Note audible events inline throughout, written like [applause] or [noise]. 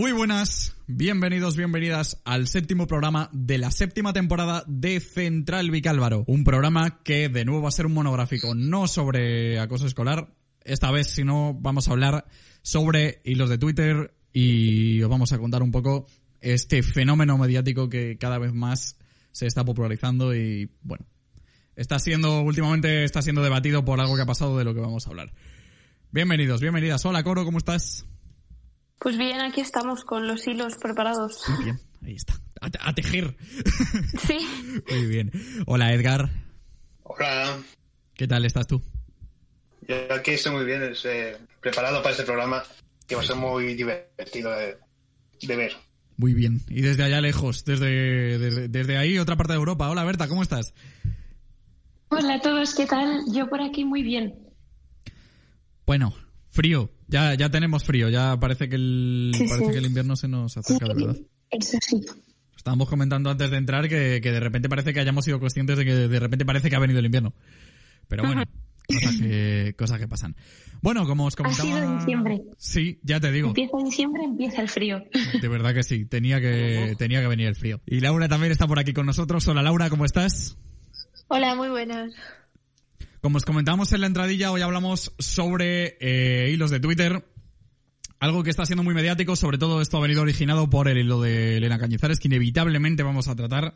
Muy buenas, bienvenidos, bienvenidas al séptimo programa de la séptima temporada de Central Vicálvaro. Un programa que de nuevo va a ser un monográfico, no sobre acoso escolar. Esta vez, si no, vamos a hablar sobre hilos de Twitter y os vamos a contar un poco este fenómeno mediático que cada vez más se está popularizando y, bueno, está siendo, últimamente está siendo debatido por algo que ha pasado de lo que vamos a hablar. Bienvenidos, bienvenidas. Hola, Coro, ¿cómo estás? Pues bien, aquí estamos con los hilos preparados. Muy bien, ahí está. A, a tejer. [laughs] Sí. Muy bien. Hola, Edgar. Hola, ¿Qué tal estás tú? yo aquí estoy muy bien, es, eh, preparado para este programa que va a ser muy divertido de, de ver. Muy bien. Y desde allá lejos, desde, desde, desde ahí, otra parte de Europa. Hola, Berta, ¿cómo estás? Hola a todos, ¿qué tal? Yo por aquí muy bien. Bueno, frío. Ya, ya tenemos frío. Ya parece que el, Sí, parece sí. que el invierno se nos acerca, de verdad. Eso sí. Estábamos comentando antes de entrar que, que de repente parece que hayamos sido conscientes de que de repente parece que ha venido el invierno. Pero bueno, cosas que, cosas que pasan. Bueno, como os Ha comentaba... sido diciembre. Sí, ya te digo. Empieza diciembre, empieza el frío. De verdad que sí, tenía que, tenía que venir el frío. Y Laura también está por aquí con nosotros. Hola Laura, ¿cómo estás? Hola, muy buenas. Como os comentamos en la entradilla, hoy hablamos sobre eh, hilos de Twitter. Algo que está siendo muy mediático, sobre todo esto ha venido originado por el hilo de Elena Cañizares, que inevitablemente vamos a tratar,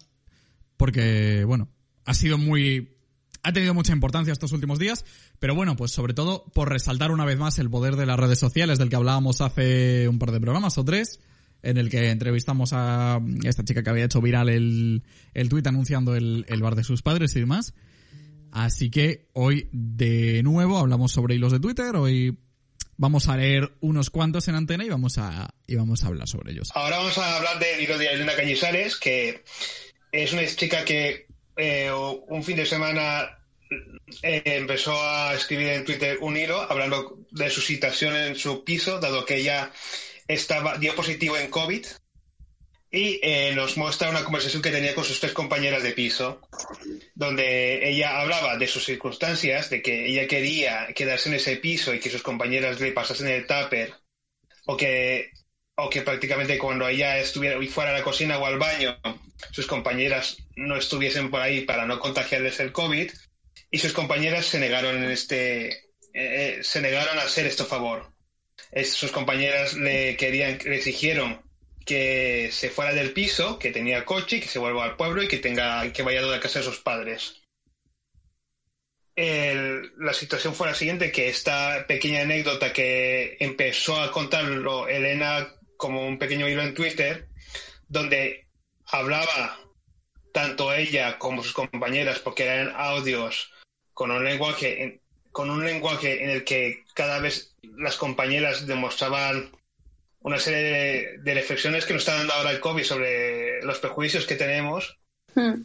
porque, bueno, ha sido muy... Ha tenido mucha importancia estos últimos días, pero bueno, pues sobre todo por resaltar una vez más el poder de las redes sociales del que hablábamos hace un par de programas o tres, en el que entrevistamos a esta chica que había hecho viral el, el tuit anunciando el, el bar de sus padres y demás. Así que hoy de nuevo hablamos sobre hilos de Twitter. Hoy vamos a leer unos cuantos en antena y vamos a, y vamos a hablar sobre ellos. Ahora vamos a hablar del hilo de Elena Cañizares, que es una chica que eh, un fin de semana eh, empezó a escribir en Twitter un hilo hablando de su situación en su piso, dado que ella estaba dio positivo en COVID. Y eh, nos muestra una conversación que tenía con sus tres compañeras de piso, donde ella hablaba de sus circunstancias, de que ella quería quedarse en ese piso y que sus compañeras le pasasen el tupper, o que, o que prácticamente cuando ella estuviera y fuera a la cocina o al baño, sus compañeras no estuviesen por ahí para no contagiarles el COVID, y sus compañeras se negaron en este, eh, eh, se negaron a hacer esto favor. Es- sus compañeras le querían, le exigieron que se fuera del piso, que tenía coche, que se vuelva al pueblo y que tenga que vaya a la casa de sus padres. La situación fue la siguiente, que esta pequeña anécdota que empezó a contarlo Elena como un pequeño hilo en Twitter, donde hablaba tanto ella como sus compañeras, porque eran audios con un lenguaje en- con un lenguaje en el que cada vez las compañeras demostraban una serie de, de reflexiones que nos está dando ahora el COVID sobre los prejuicios que tenemos, Hmm.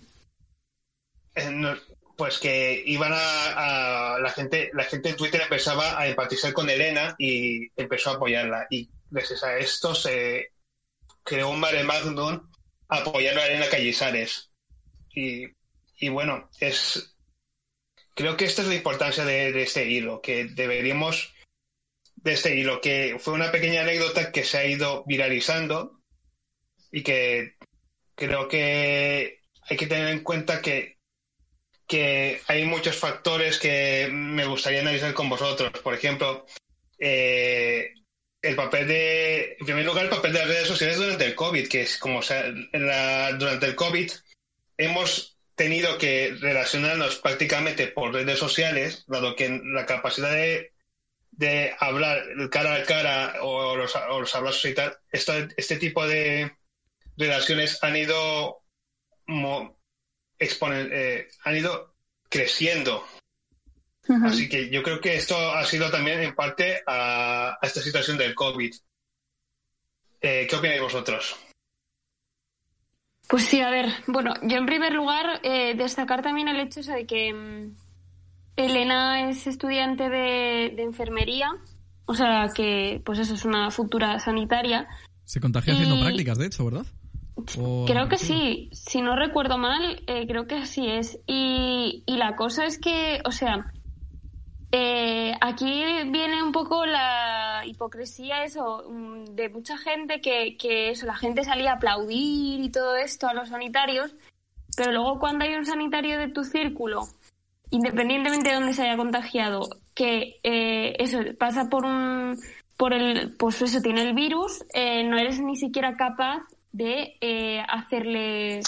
eh, pues que iban a, a- la gente, la gente en Twitter empezaba a empatizar con Elena y empezó a apoyarla. Y gracias a esto se creó un mare magnum apoyando a Elena Cañizares. Y, y bueno, es creo que esta es la importancia de, de este hilo, que deberíamos de este hilo, que fue una pequeña anécdota que se ha ido viralizando y que creo que hay que tener en cuenta que, que hay muchos factores que me gustaría analizar con vosotros. Por ejemplo, eh, el papel de, en primer lugar, el papel de las redes sociales durante el COVID, que es como se ha- en la- durante el COVID hemos tenido que relacionarnos prácticamente por redes sociales, dado que la capacidad de, de hablar cara a cara o los, o los abrazos y tal, este tipo de relaciones han ido exponen, eh, han ido creciendo. Así que yo creo que esto ha sido también en parte a, esta situación del COVID. Eh, ¿Qué opináis vosotros? Pues sí, a ver, bueno, yo en primer lugar eh, destacar también el hecho de que mm, Elena es estudiante de, enfermería, o sea que pues eso es una futura sanitaria. Se contagia haciendo prácticas, de hecho, ¿verdad? Creo que sí, si no recuerdo mal, eh, creo que así es. Y, la cosa es que, o sea, eh, aquí viene un poco la hipocresía eso mm, de mucha gente que, que eso, la gente salía a aplaudir y todo esto a los sanitarios, pero luego cuando hay un sanitario de tu círculo, independientemente de dónde se haya contagiado, que eh, eso pasa por un por el pues eso tiene el virus, no eres ni siquiera capaz de eh, hacerle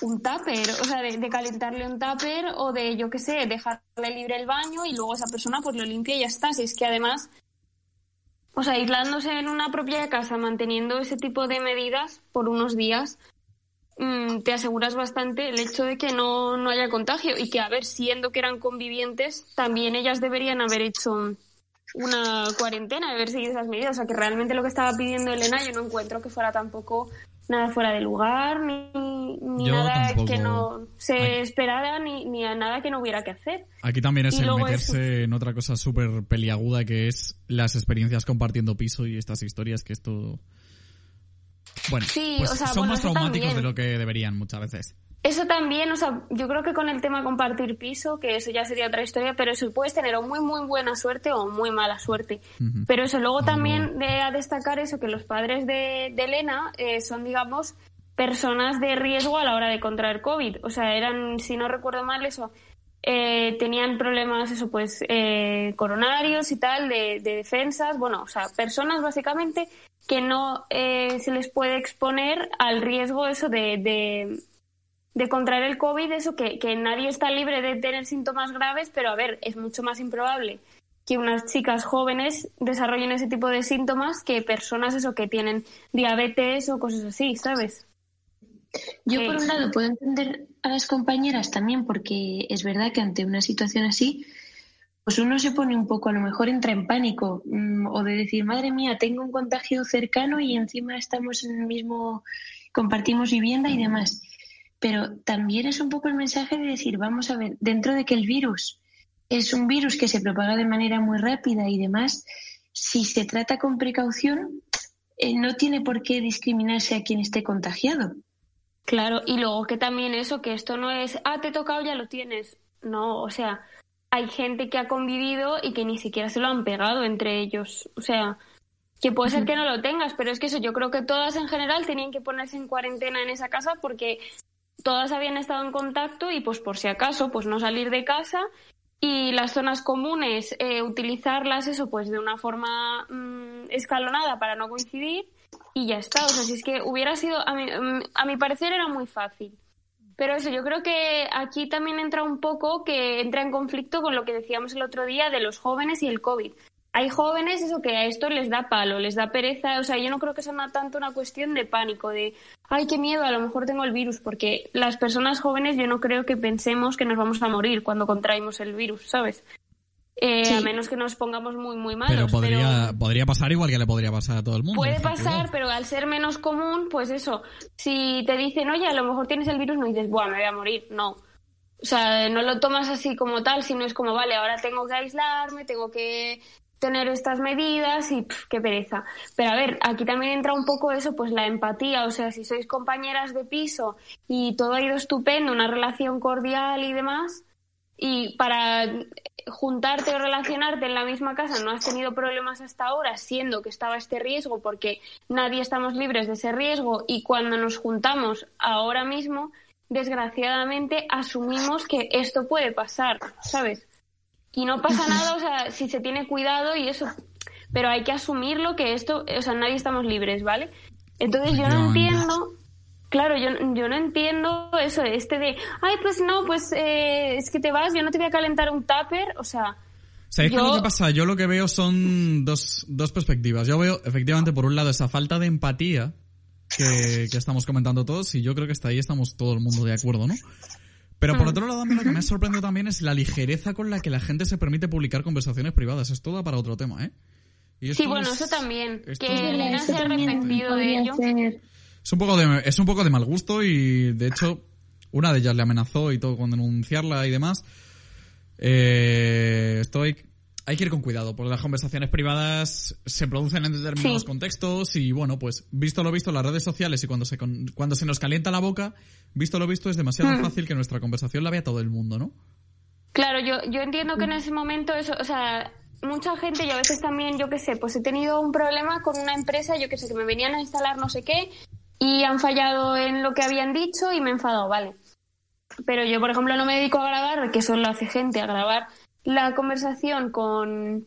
un tupper, o sea, de, calentarle un tupper o de, yo qué sé, dejarle libre el baño y luego esa persona pues lo limpia y ya está. Si es que además, o sea, aislándose en una propia casa, manteniendo ese tipo de medidas por unos días, mm, te aseguras bastante el hecho de que no, no haya contagio y que, a ver, siendo que eran convivientes, también ellas deberían haber hecho una cuarentena, haber seguido esas medidas. O sea, que realmente lo que estaba pidiendo Elena yo no encuentro que fuera tampoco nada fuera de lugar, ni, nada que no se esperara, ni, ni, a nada que no hubiera que hacer. Aquí también es el meterse en otra cosa súper peliaguda que es las experiencias compartiendo piso y estas historias que esto... Bueno, pues son más traumáticos de lo que deberían muchas veces. Eso también, o sea, yo creo que con el tema compartir piso, que eso ya sería otra historia, pero eso puedes tener o muy, muy buena suerte o muy mala suerte. Pero eso, luego también de a destacar eso, que los padres de, Elena eh, son, digamos, personas de riesgo a la hora de contraer COVID. O sea, eran, si no recuerdo mal, eso, eh, tenían problemas, eso, pues, eh, coronarios y tal, de, defensas. Bueno, o sea, personas básicamente que no se les puede exponer al riesgo, eso, de de contraer el COVID, eso que, que nadie está libre de tener síntomas graves, pero a ver, es mucho más improbable que unas chicas jóvenes desarrollen ese tipo de síntomas que personas eso que tienen diabetes o cosas así, ¿sabes? Yo por un lado puedo entender a las compañeras también porque es verdad que ante una situación así pues uno se pone un poco, a lo mejor entra en pánico mm, o de decir, madre mía, tengo un contagio cercano y encima estamos en el mismo, compartimos vivienda y demás pero también es un poco el mensaje de decir, vamos a ver, dentro de que el virus es un virus que se propaga de manera muy rápida y demás, si se trata con precaución, eh, no tiene por qué discriminarse a quien esté contagiado. Claro, y luego que también eso, que esto no es, ah, te he tocado, ya lo tienes. No, o sea, hay gente que ha convivido y que ni siquiera se lo han pegado entre ellos. O sea, que puede ser que no lo tengas, pero es que eso, yo creo que todas en general tenían que ponerse en cuarentena en esa casa porque todas habían estado en contacto y pues por si acaso pues no salir de casa y las zonas comunes eh, utilizarlas eso pues de una forma mm, escalonada para no coincidir y ya está o sea si es que hubiera sido a mi, mm, a mi parecer era muy fácil pero eso yo creo que aquí también entra un poco que entra en conflicto con lo que decíamos el otro día de los jóvenes y el covid hay jóvenes eso que a esto les da palo, les da pereza, o sea, yo no creo que sea tanto una cuestión de pánico, de, ay, qué miedo, a lo mejor tengo el virus, porque las personas jóvenes yo no creo que pensemos que nos vamos a morir cuando contraímos el virus, ¿sabes? Eh, A menos que nos pongamos muy, muy malos. Pero podría, podría pasar igual que le podría pasar a todo el mundo. Puede pasar, pero al ser menos común, pues eso, si te dicen, oye, a lo mejor tienes el virus, no dices, bueno, me voy a morir, no. O sea, no lo tomas así como tal, sino es como, vale, ahora tengo que aislarme, tengo que tener estas medidas y qué pereza. Pero a ver, aquí también entra un poco eso, pues la empatía, o sea, si sois compañeras de piso y todo ha ido estupendo, una relación cordial y demás, y para juntarte o relacionarte en la misma casa no has tenido problemas hasta ahora, siendo que estaba este riesgo, porque nadie estamos libres de ese riesgo y cuando nos juntamos ahora mismo, desgraciadamente asumimos que esto puede pasar, ¿sabes? Y no pasa nada, o sea, si se tiene cuidado y eso. Pero hay que asumirlo que esto, o sea, nadie estamos libres, ¿vale? Entonces yo no entiendo, claro, yo, yo no entiendo eso, este de, ay, pues no, pues eh, es que te vas, yo no te voy a calentar un tupper, o sea, ¿Sabéis qué es lo que pasa? Yo lo que veo son dos, dos perspectivas. Yo veo, efectivamente, por un lado, esa falta de empatía que, que estamos comentando todos, y yo creo que hasta ahí estamos todo el mundo de acuerdo, ¿no? Pero por otro lado, a mí lo que me ha sorprendido también es la ligereza con la que la gente se permite publicar conversaciones privadas. Es todo para otro tema, ¿eh? sí, bueno, eso también. Que Elena se ha arrepentido de ello. Es un, poco de, es un poco de mal gusto y, de hecho, una de ellas le amenazó y todo con denunciarla y demás. Eh, estoy hay que ir con cuidado, porque las conversaciones privadas se producen en determinados contextos y bueno, pues visto lo visto en las redes sociales y cuando se, cuando se nos calienta la boca, visto lo visto es demasiado hmm. fácil que nuestra conversación la vea todo el mundo, ¿no? Claro, yo, yo entiendo que en ese momento eso, o sea, mucha gente, yo a veces también, yo qué sé, pues he tenido un problema con una empresa, yo qué sé, que me venían a instalar no sé qué y han fallado en lo que habían dicho y me he enfadado, vale. Pero yo, por ejemplo, no me dedico a grabar, que eso lo hace gente, a grabar la conversación con,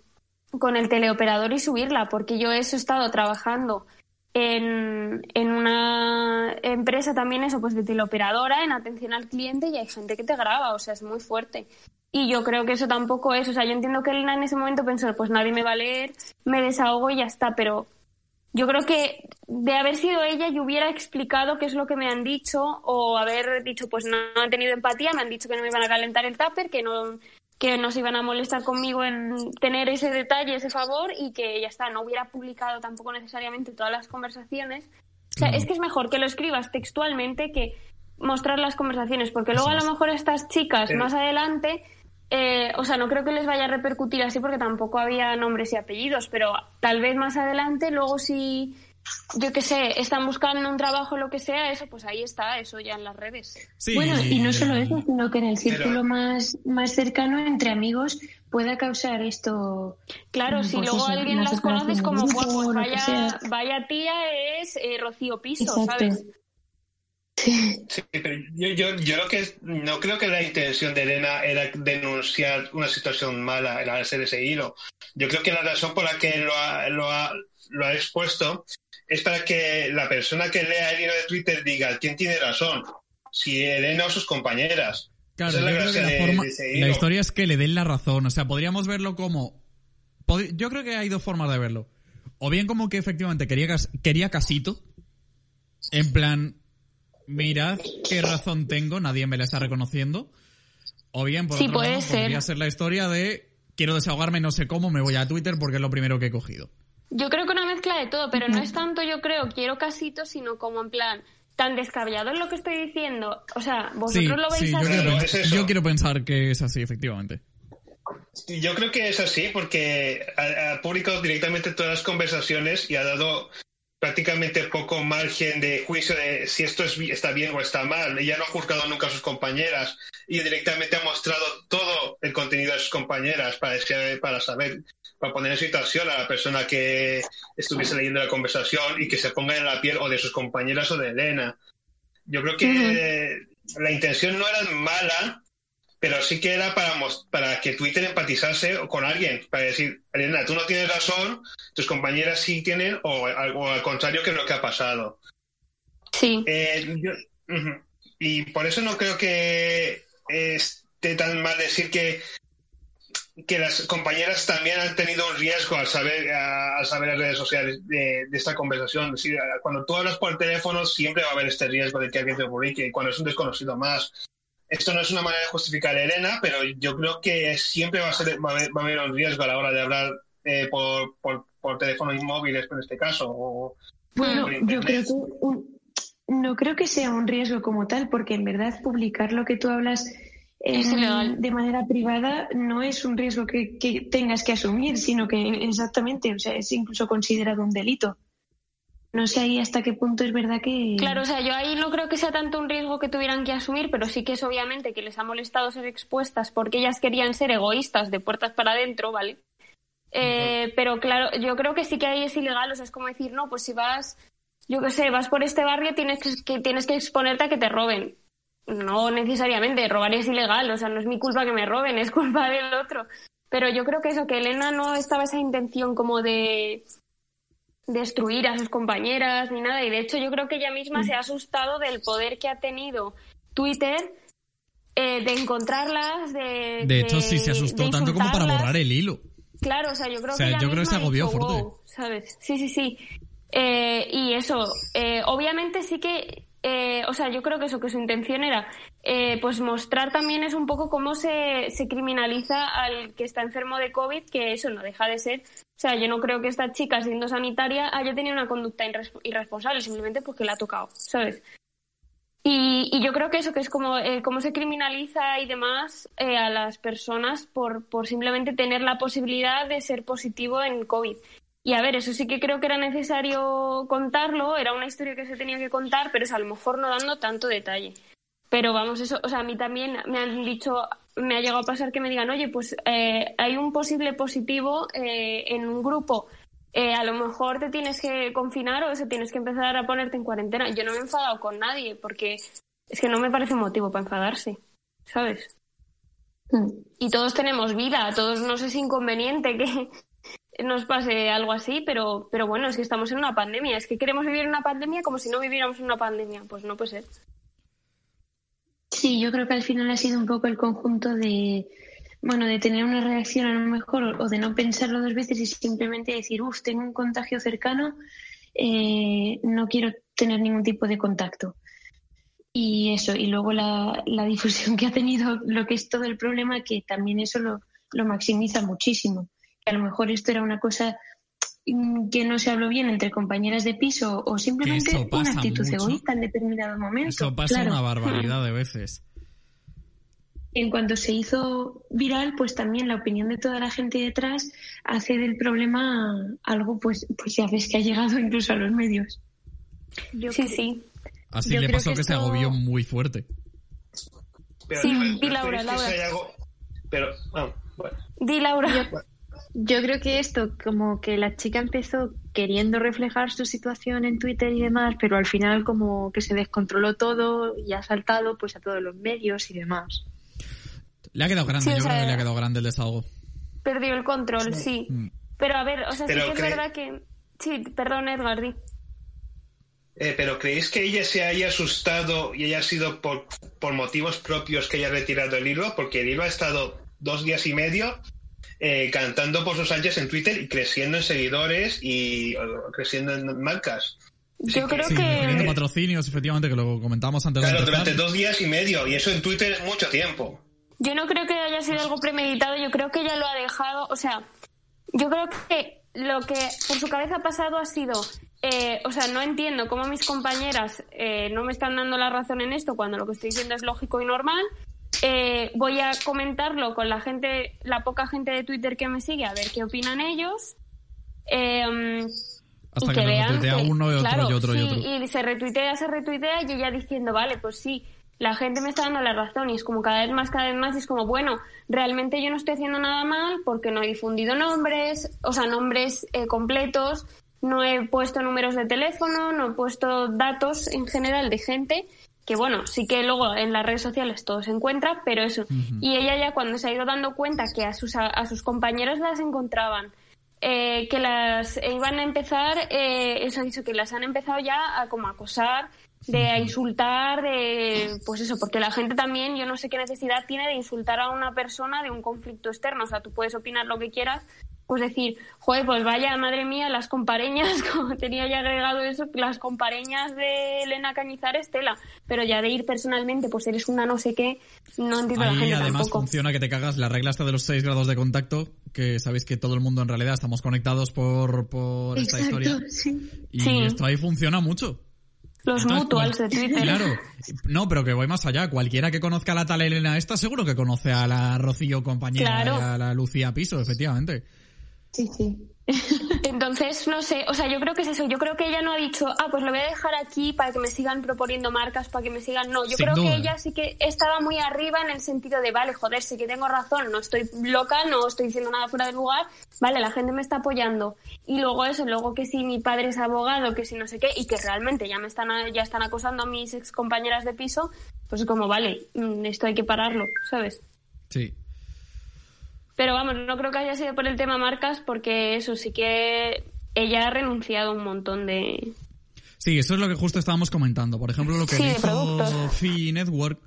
con el teleoperador y subirla, porque yo eso he estado trabajando en, en, una empresa también eso, pues de teleoperadora, en atención al cliente y hay gente que te graba, o sea, es muy fuerte. Y yo creo que eso tampoco es, o sea, yo entiendo que Elena en ese momento pensó, pues nadie me va a leer, me desahogo y ya está, pero yo creo que de haber sido ella yo hubiera explicado qué es lo que me han dicho o haber dicho, pues no, no han tenido empatía, me han dicho que no me iban a calentar el tupper, que no, que no se iban a molestar conmigo en tener ese detalle, ese favor y que ya está, no hubiera publicado tampoco necesariamente todas las conversaciones. O sea, es que es mejor que lo escribas textualmente que mostrar las conversaciones, porque luego a lo mejor estas chicas más adelante, eh, o sea, no creo que les vaya a repercutir así porque tampoco había nombres y apellidos, pero tal vez más adelante, luego si yo qué sé, están buscando un trabajo, lo que sea, eso, pues ahí está, eso ya en las redes. bueno, y no solo eso, sino que en el círculo más, más cercano, entre amigos, pueda causar esto. Claro, si pues luego alguien las conoces como, pues vaya, vaya tía es eh, Rocío Piso, ¿sabes? Sí, pero yo, yo, yo lo que no creo que la intención de Elena era denunciar una situación mala al hacer ese hilo. Yo creo que la razón por la que lo ha, lo ha, lo ha expuesto es para que la persona que lea el hilo de Twitter diga quién tiene razón, si Elena o sus compañeras. Claro, la, historia es que le den la razón. O sea, podríamos verlo como. Yo creo que hay dos formas de verlo. O bien como que efectivamente quería, quería casito. En plan, mirad qué razón tengo, nadie me la está reconociendo. O bien, por otro lado, podría ser la historia de quiero desahogarme, no sé cómo, me voy a Twitter porque es lo primero que he cogido. Yo creo que una mezcla de todo, pero no es tanto, yo creo, quiero casito, sino como en plan, tan descabellado es lo que estoy diciendo. O sea, vosotros lo veis así. Yo quiero, pensar que es así, efectivamente. Yo creo que es así porque ha, publicado directamente todas las conversaciones y ha dado prácticamente poco margen de juicio de si esto es, está bien o está mal. Ella no ha juzgado nunca a sus compañeras y directamente ha mostrado todo el contenido de sus compañeras para, para saber para poner en situación a la persona que estuviese leyendo la conversación y que se ponga en la piel o de sus compañeras o de Elena. Yo creo que la intención no era mala, pero sí que era para, para que Twitter empatizase con alguien, para decir, Elena, tú no tienes razón, tus compañeras sí tienen, o, al contrario, que es lo que ha pasado. Sí. Eh, y por eso no creo que esté tan mal decir que que las compañeras también han tenido un riesgo al saber, al saber las redes sociales de, esta conversación. cuando tú hablas por teléfono siempre va a haber este riesgo de que alguien te publique, cuando es un desconocido más. Esto no es una manera de justificar a Elena, pero yo creo que siempre va a, ser, va a, haber, un riesgo a la hora de hablar eh, por, por, por teléfonos móviles, en este caso. bueno, yo creo que no creo que sea un riesgo como tal, porque en verdad publicar lo que tú hablas de manera privada no es un riesgo que, tengas que asumir, sino que exactamente, o sea, es incluso considerado un delito. No sé ahí hasta qué punto es verdad que. Claro, o sea, yo ahí no creo que sea tanto un riesgo que tuvieran que asumir, pero sí que es obviamente que les ha molestado ser expuestas porque ellas querían ser egoístas de puertas para adentro, ¿vale? Eh, pero claro, yo creo que sí que ahí es ilegal, o sea, es como decir, no, pues si vas, yo qué sé, vas por este barrio, tienes que, tienes que exponerte a que te roben no necesariamente, robar es ilegal, o sea, no es mi culpa que me roben, es culpa del otro. Pero yo creo que eso, que Elena no estaba esa intención como de destruir a sus compañeras ni nada, y de hecho yo creo que ella misma se ha asustado del poder que ha tenido Twitter eh, de encontrarlas, de... De hecho, sí se asustó tanto como para borrar el hilo. Claro, o sea, yo creo O sea, que ella yo creo que se agobió dijo, fuerte. "Wow", ¿sabes? Sí, sí, sí. Eh, y eso, eh, obviamente sí que, eh, o sea, yo creo que eso, que su intención era, eh, pues mostrar también es un poco cómo se, se criminaliza al que está enfermo de COVID, que eso no deja de ser. O sea, yo no creo que esta chica, siendo sanitaria, haya tenido una conducta irres- irresponsable, simplemente porque la ha tocado, ¿sabes? Y, y yo creo que eso, que es como eh, cómo se criminaliza y demás eh, a las personas por, por simplemente tener la posibilidad de ser positivo en COVID. Y a ver, eso sí que creo que era necesario contarlo, era una historia que se tenía que contar, pero es a lo mejor no dando tanto detalle. Pero vamos, eso, o sea, a mí también me han dicho, me ha llegado a pasar que me digan, oye, pues eh, hay un posible positivo eh, en un grupo, eh, a lo mejor te tienes que confinar o eso tienes que empezar a ponerte en cuarentena. Yo no me he enfadado con nadie porque es que no me parece motivo para enfadarse, ¿sabes? Mm. Y todos tenemos vida, a todos nos es inconveniente que nos pase algo así, pero, pero bueno, es que estamos en una pandemia, es que queremos vivir una pandemia como si no viviéramos una pandemia, pues no puede ser. Sí, yo creo que al final ha sido un poco el conjunto de, bueno, de tener una reacción a lo mejor o de no pensarlo dos veces y simplemente decir, uff, tengo un contagio cercano, eh, no quiero tener ningún tipo de contacto. Y eso, y luego la, la difusión que ha tenido lo que es todo el problema, que también eso lo, lo maximiza muchísimo. A lo mejor esto era una cosa mm, que no se habló bien entre compañeras de piso o simplemente una actitud mucho. egoísta en determinado momento. Eso pasa Claro. una [laughs] barbaridad de veces. En cuanto se hizo viral, pues también la opinión de toda la gente detrás hace del problema algo, pues, pues ya ves que ha llegado incluso a los medios. Yo Sí, sí. Así Yo le pasó que, que se agobió muy fuerte. Pero, Sí, ¿no- no di Laura, Laura. algo- Pero, ah, bueno. Di, Laura. Yo creo que esto, como que la chica empezó queriendo reflejar su situación en Twitter y demás, pero al final como que se descontroló todo y ha saltado pues a todos los medios y demás. Le ha quedado grande, Sí, yo creo que le ha quedado grande el desahogo. Perdió el control, sí. Mm. Pero a ver, o sea, sí que es verdad que... Sí, perdón, Edgar, di. Eh, pero ¿creéis que ella se haya asustado y haya sido por, por motivos propios que haya retirado el hilo? Porque el hilo ha estado dos días y medio eh, cantando por sus anchas en Twitter y creciendo en seguidores y o, creciendo en marcas. Yo creo Sí, teniendo que... patrocinios, efectivamente, que lo comentábamos antes Claro, de durante dos días y medio, y eso en Twitter es mucho tiempo. Yo no creo que haya sido algo premeditado, yo creo que ella lo ha dejado, o sea, yo creo que lo que por su cabeza ha pasado ha sido, eh, o sea, no entiendo cómo mis compañeras eh, no me están dando la razón en esto cuando lo que estoy diciendo es lógico y normal. Eh, voy a comentarlo con la gente, la poca gente de Twitter que me sigue, a ver qué opinan ellos. Eh, Hasta y que, vean retuitea que- uno y otro claro, y otro y sí, otro. y se retuitea, se retuitea y ella diciendo, vale, pues sí, la gente me está dando la razón y es como cada vez más, cada vez más y es como, bueno, realmente yo no estoy haciendo nada mal porque no he difundido nombres, o sea, nombres eh, completos, no he puesto números de teléfono, no he puesto datos en general de gente que bueno, sí que luego en las redes sociales todo se encuentra, pero eso. Y ella ya cuando se ha ido dando cuenta que a sus, a, sus compañeros las encontraban, eh, que las iban a empezar, eh, eso ha dicho, que las han empezado ya a como acosar, de a insultar, de pues eso, porque la gente también, yo no sé qué necesidad tiene de insultar a una persona de un conflicto externo, o sea, tú puedes opinar lo que quieras, pues decir, joder, pues vaya, madre mía, las compareñas, [laughs] como tenía ya agregado eso, las compareñas de Elena Cañizares, tela, pero ya de ir personalmente, pues eres una no sé qué, no entiendo a la Ahí gente además tampoco. funciona que te cagas la regla esta de los 6 grados de contacto, que sabéis que todo el mundo en realidad estamos conectados por, por esta Exacto, historia. sí. Y Sí. esto ahí funciona mucho. Los Entonces, mutuals de cual- Twitter. Claro. No, pero que voy más allá. Cualquiera que conozca a la tal Elena esta, seguro que conoce a la Rocío compañera Claro. y a la Lucía Piso, efectivamente. Sí, sí. [laughs] Entonces, no sé, o sea, yo creo que es eso. Yo creo que ella no ha dicho, ah, pues lo voy a dejar aquí para que me sigan proponiendo marcas, para que me sigan. No, yo Sin creo duda. que ella sí que estaba muy arriba en el sentido de, vale, joder, sí que tengo razón, no estoy loca, no estoy diciendo nada fuera de lugar, vale, la gente me está apoyando. Y luego eso, luego que si mi padre es abogado, que si no sé qué, y que realmente ya me están, ya están acosando a mis ex compañeras de piso, pues es como, vale, mm, esto hay que pararlo, ¿sabes? Sí. Pero vamos, no creo que haya sido por el tema marcas, porque eso sí que ella ha renunciado a un montón de. Sí, eso es lo que justo estábamos comentando. Por ejemplo, lo que Sí, dijo. Fi Network,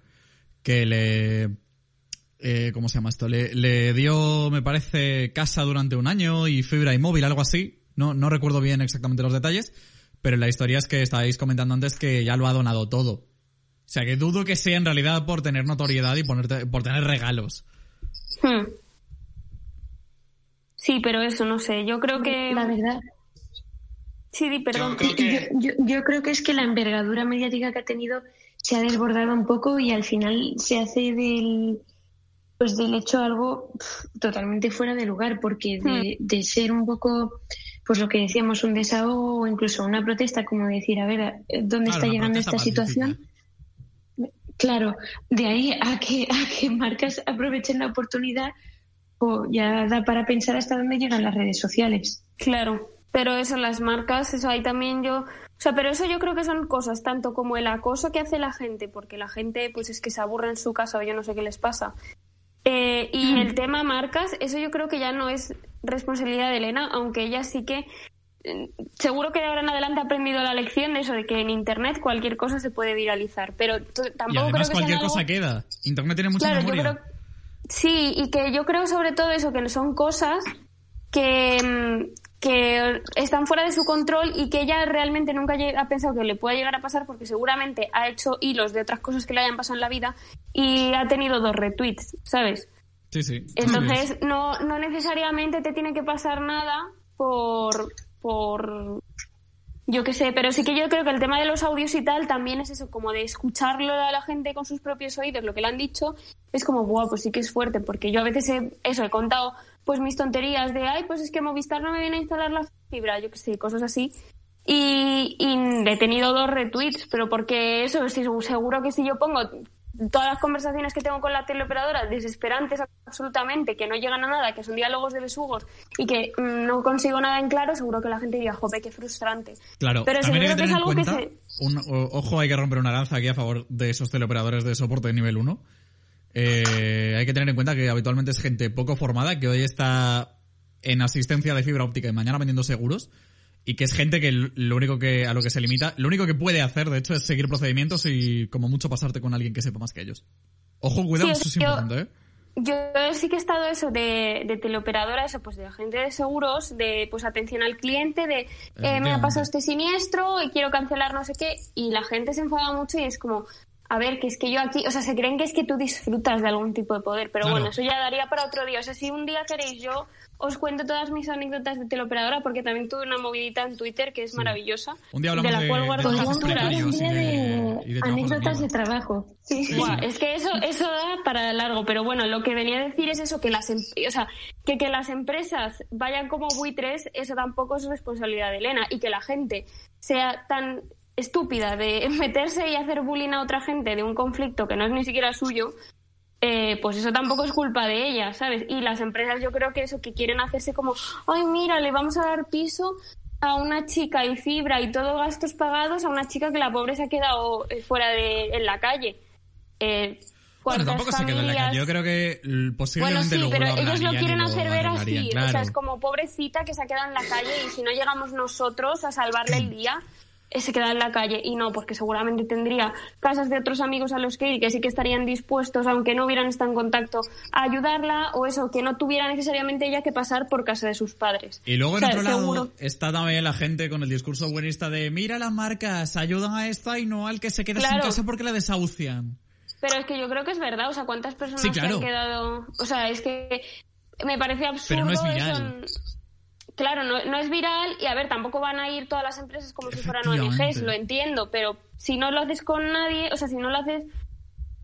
que le... Eh, ¿Cómo se llama esto? Le, le dio, me parece, casa durante un año y fibra y móvil, algo así. No, no recuerdo bien exactamente los detalles, pero la historia es que estáis comentando antes que ya lo ha donado todo. O sea, que dudo que sea en realidad por tener notoriedad y ponerte, por tener regalos. Hmm. Sí, pero eso, no sé. Yo creo que. La verdad. Sí, di, perdón. Yo creo que- Yo, yo- yo creo que es que la envergadura mediática que ha tenido se ha desbordado un poco y al final se hace del pues del hecho algo totalmente fuera de lugar porque de, de ser un poco pues lo que decíamos un desahogo o incluso una protesta como decir a ver eh, dónde Claro, está llegando esta situación claro de ahí a que a que marcas aprovechen la oportunidad o ya da para pensar hasta dónde llegan las redes sociales Claro, pero eso, las marcas, eso ahí también yo. O sea, pero eso yo creo que son cosas, tanto como el acoso que hace la gente, porque la gente, pues es que se aburre en su casa o yo no sé qué les pasa. Eh, y el tema marcas, eso yo creo que ya no es responsabilidad de Elena, aunque ella sí que. eh, Seguro que de ahora en adelante ha aprendido la lección de eso, de que en internet cualquier cosa se puede viralizar. Pero tampoco Y creo además que cualquier sea algo- cosa queda. Internet tiene mucha Claro, yo memoria. creo. Sí, y que yo creo sobre todo eso, que son cosas que, mm, que están fuera de su control y que ella realmente nunca ha pensado que le pueda llegar a pasar porque seguramente ha hecho hilos de otras cosas que le hayan pasado en la vida y ha tenido dos retweets, ¿sabes? Sí, sí. Entonces, no, no necesariamente te tiene que pasar nada por, por, yo qué sé, pero sí que yo creo que el tema de los audios y tal también es eso, como de escucharlo a la gente con sus propios oídos, lo que le han dicho, es como, wow, pues sí que es fuerte, porque yo a veces he, eso, he contado pues mis tonterías de, ay, pues es que Movistar no me viene a instalar la fibra, yo qué sé, cosas así. Y, he tenido dos retweets, pero porque eso, seguro que si yo pongo todas las conversaciones que tengo con la teleoperadora, desesperantes absolutamente, que no llegan a nada, que son diálogos de besugos y que mm, no consigo nada en claro, seguro que la gente diría, jope, qué frustrante. Claro, Pero también hay que es algo que se... un- ojo, hay que romper una lanza aquí a favor de esos teleoperadores de soporte de nivel 1. Eh, hay que tener en cuenta que habitualmente es gente poco formada, que hoy está en asistencia de fibra óptica y mañana vendiendo seguros, y que es gente que lo único que a lo que se limita, lo único que puede hacer, de hecho, es seguir procedimientos y como mucho pasarte con alguien que sepa más que ellos. Ojo, cuidado, Sí, eso es yo- importante, ¿eh? Yo sí que he estado eso de, de teleoperadora, eso pues de agente de seguros, de pues atención al cliente, de eh, me ha pasado este siniestro y quiero cancelar no sé qué, y la gente se enfada mucho y es como, a ver, que es que yo aquí, o sea, se creen que es que tú disfrutas de algún tipo de poder, pero Claro. bueno, eso ya daría para otro día. O sea, si un día queréis, yo os cuento todas mis anécdotas de teleoperadora, porque también tuve una movidita en Twitter que es maravillosa, Un día de hablamos la de- cual de guardo capturas. anécdotas de trabajo. Sí, Buah, es que eso, eso da para largo, pero bueno, lo que venía a decir es eso, que las, em- o sea, que, que las empresas vayan como buitres, eso tampoco es responsabilidad de Elena, y que la gente sea tan estúpida de [laughs] meterse y hacer bullying a otra gente de un conflicto que no es ni siquiera suyo, eh, pues eso tampoco es culpa de ella, ¿sabes? Y las empresas yo creo que eso, que quieren hacerse como, ay, mira, le vamos a dar piso a una chica y fibra y todo gastos pagados a una chica que la pobre se ha quedado eh, fuera de en la calle. Eh, Bueno, ¿cuántas tampoco se quedó en la calle. Yo creo que Bueno, posiblemente sí, luego pero lo ellos lo quieren hacer ver así. O sea, es como pobrecita que se ha quedado en la calle y si no llegamos nosotros a salvarle el [clears throat] día, se queda en la calle. Y no, porque seguramente tendría casas de otros amigos a los que ir que sí que estarían dispuestos, aunque no hubieran estado en contacto, a ayudarla o eso, que no tuviera necesariamente ella que pasar por casa de sus padres. Y luego en O sea, otro lado seguro. está también la gente con el discurso buenista de mira las marcas, ayudan a esta y no al que se queda sin casa porque la desahucian. Pero es que yo creo que es verdad, o sea, ¿cuántas personas Sí, se han quedado...? O sea, es que me parece absurdo Pero no es eso en- Claro, no, no es viral y a ver, tampoco van a ir todas las empresas como si fueran. ONGs, lo entiendo, pero si no lo haces con nadie, o sea, si no lo haces...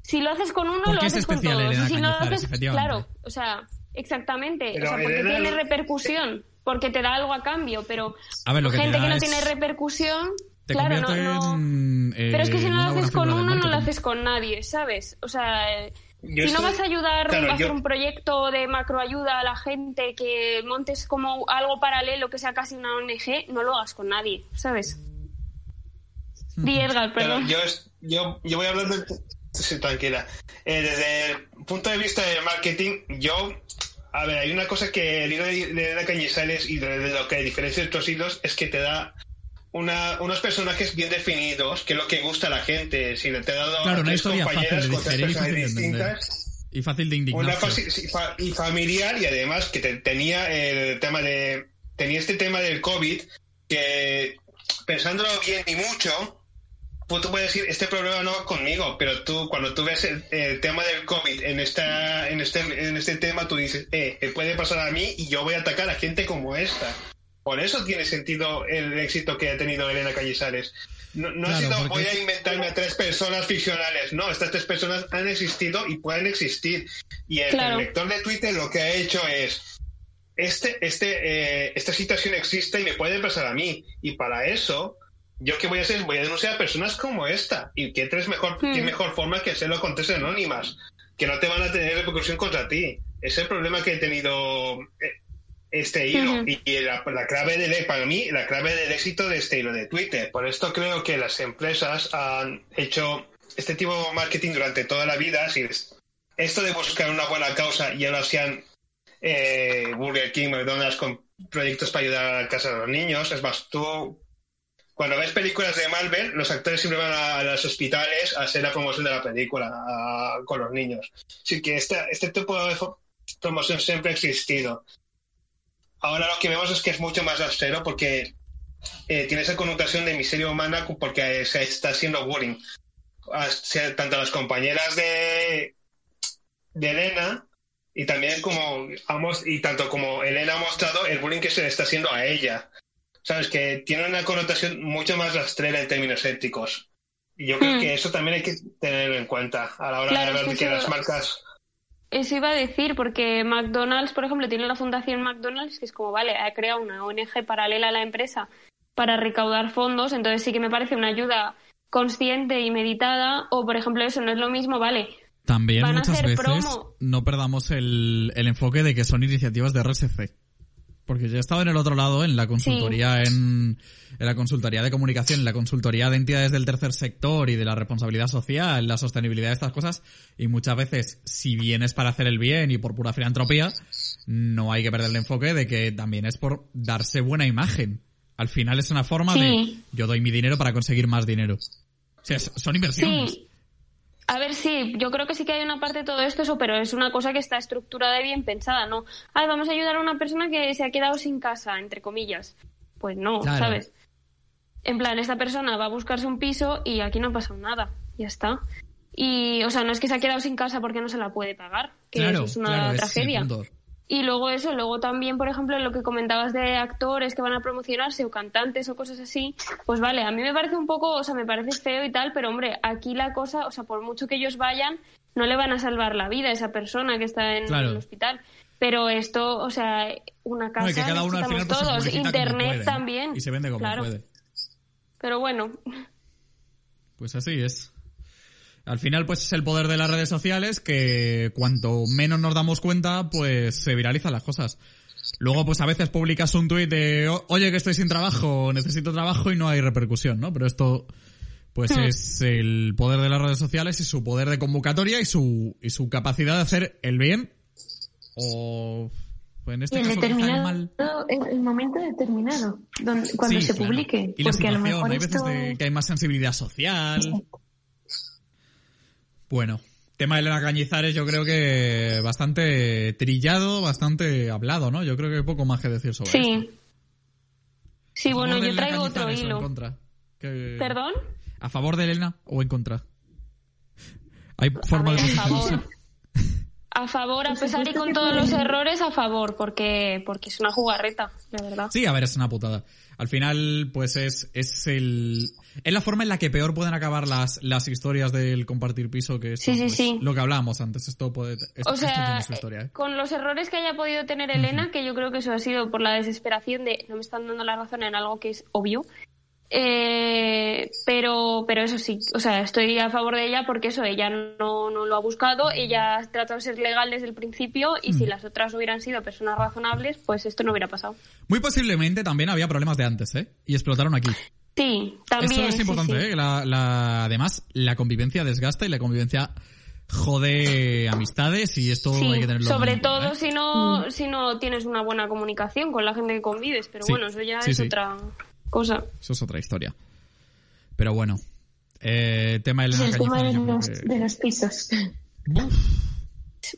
Si lo haces con uno, lo es haces con todos. Elena si no lo haces, claro, o sea, exactamente. Pero o sea, porque Elena tiene repercusión, porque te da algo a cambio, pero A ver, lo que te gente que no es- tiene repercusión, Te claro, no, no... en, eh, Pero es que si no lo haces con uno, no lo haces con nadie, ¿sabes? O sea, eh, Yo si no vas a ayudar claro, a hacer yo- un proyecto de macroayuda a la gente, que montes como algo paralelo que sea casi una ONG, no lo hagas con nadie, ¿sabes? Di Edgar, Claro, perdón. yo, es- yo, yo voy hablando. Sí, tranquila. Eh, desde el punto de vista del marketing, yo. A ver, hay una cosa que el hilo de de Elena Cañizares y de, de lo que diferencia de otros hilos es que te da una, unos personajes bien definidos, que es lo que gusta a la gente. Si te he dado claro, una historia compañeras fácil de con tres entender. distintas. Y fácil de Una fa- y familiar y además que te- tenía el tema de tenía este tema del COVID que pensándolo bien y mucho pues tú puedes decir este problema no va conmigo pero tú cuando tú ves el, el tema del COVID en esta en este en este tema tú dices eh, eh, puede pasar a mí y yo voy a atacar a gente como esta por eso tiene sentido el éxito que ha tenido Elena Cañizares no, no ha sido porque voy a inventarme a tres personas ficcionales. No, estas tres personas han existido y pueden existir. Y el, Claro. el lector de Twitter lo que ha hecho es, este, este, eh, esta situación existe y me puede pasar a mí. Y para eso, yo qué voy a hacer? Voy a denunciar a personas como esta. Y qué tres mejor, Hmm. qué mejor forma que hacerlo con tres anónimas, que no te van a tener repercusión contra ti. Es el problema que he tenido eh, este hilo. Y, y la, la clave del, para mí, la clave del éxito de este hilo de Twitter. Por esto creo que las empresas han hecho este tipo de marketing durante toda la vida. Si es- esto de buscar una buena causa y ahora sean eh, Burger King, McDonald's con proyectos para ayudar a la casa de los niños. Es más, tú cuando ves películas de Marvel, los actores siempre van a, a los hospitales a hacer la promoción de la película a- con los niños. Así que este, este tipo de promoción siempre ha existido. Ahora lo que vemos es que es mucho más austero porque eh, tiene esa connotación de miseria humana porque eh, se está haciendo bullying. A- sea, tanto a las compañeras de, de Elena y también como y tanto como Elena ha mostrado el bullying que se le está haciendo a ella. Sabes que tiene una connotación mucho más rastrera en términos éticos. Y yo creo Hmm. que eso también hay que tenerlo en cuenta a la hora Claro, de ver que que las marcas Eso iba a decir, porque McDonald's, por ejemplo, tiene la fundación McDonald's, que es como, vale, ha creado una ONG paralela a la empresa para recaudar fondos, entonces sí que me parece una ayuda consciente y meditada, o por ejemplo, eso no es lo mismo, vale, También muchas veces promo. no perdamos el, el enfoque de que son iniciativas de RSC. Porque yo he estado en el otro lado, en la consultoría, en, en la consultoría de comunicación, en la consultoría de entidades del tercer sector y de la responsabilidad social, la sostenibilidad de estas cosas, y muchas veces, si bien es para hacer el bien y por pura filantropía, no hay que perder el enfoque de que también es por darse buena imagen. Al final es una forma de yo doy mi dinero para conseguir más dinero. O sea, son inversiones. Sí. A ver, sí, yo creo que sí que hay una parte de todo esto, eso, pero es una cosa que está estructurada y bien pensada, ¿no? Ay, vamos a ayudar a una persona que se ha quedado sin casa, entre comillas. Pues no, Claro. ¿sabes? En plan, esta persona va a buscarse un piso y aquí no ha pasado nada, ya está. Y, o sea, no es que se ha quedado sin casa porque no se la puede pagar, que Claro, eso es una claro, ese es el tragedia. punto. Y luego eso, luego también, por ejemplo, lo que comentabas de actores que van a promocionarse o cantantes o cosas así, pues vale, a mí me parece un poco, o sea, me parece feo y tal, pero hombre, aquí la cosa, o sea, por mucho que ellos vayan, no le van a salvar la vida a esa persona que está en Claro. el hospital. Pero esto, o sea, una casa No, que cada uno al final pues, todos, internet también. Y se vende como claro. puede. Pero bueno, Pues así es. Al final, pues es el poder de las redes sociales que cuanto menos nos damos cuenta, pues se viralizan las cosas. Luego, pues a veces publicas un tuit de, "O- oye, que estoy sin trabajo, necesito trabajo y no hay repercusión, ¿no? Pero esto, pues Hmm. es el poder de las redes sociales y su poder de convocatoria y su, y su capacidad de hacer el bien o, pues en Y este en caso, determinado, mal. en el momento determinado, donde, cuando Sí, se claro. publique. Y la porque a lo mejor hay veces esto... de que hay más sensibilidad social. Bueno, tema de Elena Cañizares yo creo que bastante trillado, bastante hablado, ¿no? Yo creo que hay poco más que decir sobre esto. sí. Sí, ¿A favor bueno, yo traigo otro hilo. contra? ¿Qué- ¿Perdón? ¿A favor de Elena o en contra? Hay forma ver, de a favor. [laughs] A favor, a pesar y con todos los errores, a favor, porque, porque es una jugarreta, la verdad. Sí, a ver, es una putada. Al final, pues es, es el, es la forma en la que peor pueden acabar las, las historias del compartir piso que esto, Sí, sí, pues, sí. lo que hablábamos antes. Esto puede, esto, O esto sea, tiene su historia, ¿eh? con los errores que haya podido tener Elena, que yo creo que eso ha sido por la desesperación de no me están dando la razón en algo que es obvio. Eh, pero, pero eso sí, o sea, estoy a favor de ella porque eso, ella no, no lo ha buscado, ella ha tratado de ser legal desde el principio y si las otras hubieran sido personas razonables, pues esto no hubiera pasado. Muy posiblemente también había problemas de antes, ¿eh? Y explotaron aquí. Sí, también. Eso es importante, sí. ¿eh? La, la- además, la convivencia desgasta y la convivencia jode amistades y esto Sí, hay que tenerlo sobre en cuenta, todo ¿eh? si no, si no tienes una buena comunicación con la gente que convives, pero bueno, eso ya es otra cosa. Eso es otra historia. Pero bueno, eh, tema de Elena el tema de los, que- de los pisos.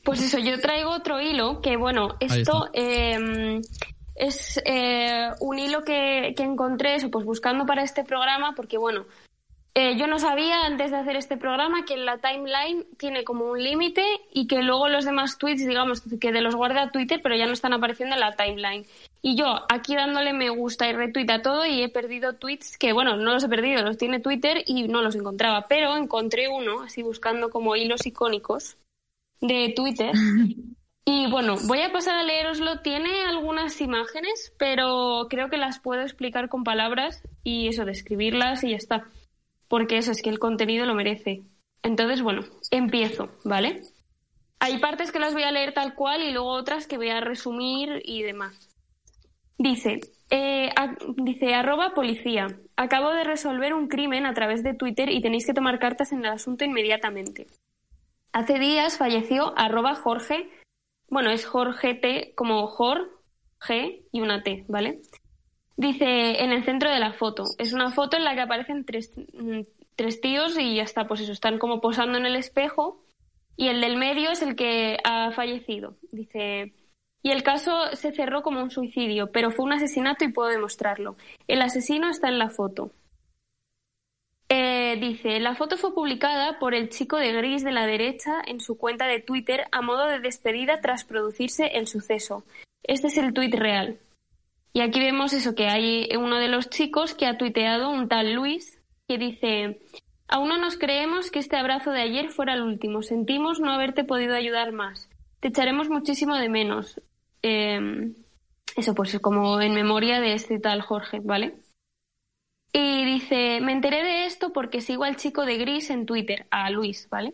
Pues eso, yo traigo otro hilo que, bueno, esto eh, es eh, un hilo que, que encontré, eso, pues buscando para este programa, porque, bueno, eh, yo no sabía antes de hacer este programa que la timeline tiene como un límite y que luego los demás tweets, digamos, que de los guarda Twitter, pero ya no están apareciendo en la timeline. Y yo aquí dándole me gusta y retweet a todo y he perdido tweets que, bueno, no los he perdido, los tiene Twitter y no los encontraba, pero encontré uno, así buscando como hilos icónicos de Twitter. [laughs] Y bueno, voy a pasar a leeroslo. Tiene algunas imágenes, pero creo que las puedo explicar con palabras y eso, describirlas y ya está. Porque eso es que el contenido lo merece. Entonces, bueno, empiezo, ¿vale? Hay partes que las voy a leer tal cual y luego otras que voy a resumir y demás. Dice, eh, dice arroba policía. Acabo de resolver un crimen a través de Twitter y tenéis que tomar cartas en el asunto inmediatamente. Hace días falleció arroba Jorge, bueno, es Jorge T como Jorge y una T, ¿vale? Dice en el centro de la foto. Es una foto en la que aparecen tres, mm, tres tíos y ya está, pues eso, están como posando en el espejo y el del medio es el que ha fallecido. Dice, y el caso se cerró como un suicidio, pero fue un asesinato y puedo demostrarlo. El asesino está en la foto. Eh, dice, la foto fue publicada por el chico de gris de la derecha en su cuenta de Twitter a modo de despedida tras producirse el suceso. Este es el tuit real. Y aquí vemos eso, que hay uno de los chicos que ha tuiteado, un tal Luis, que dice, aún no nos creemos que este abrazo de ayer fuera el último. Sentimos no haberte podido ayudar más. Te echaremos muchísimo de menos. Eh, eso pues como en memoria de este tal Jorge, ¿vale? Y dice, me enteré de esto porque sigo al chico de gris en Twitter, a Luis, ¿vale?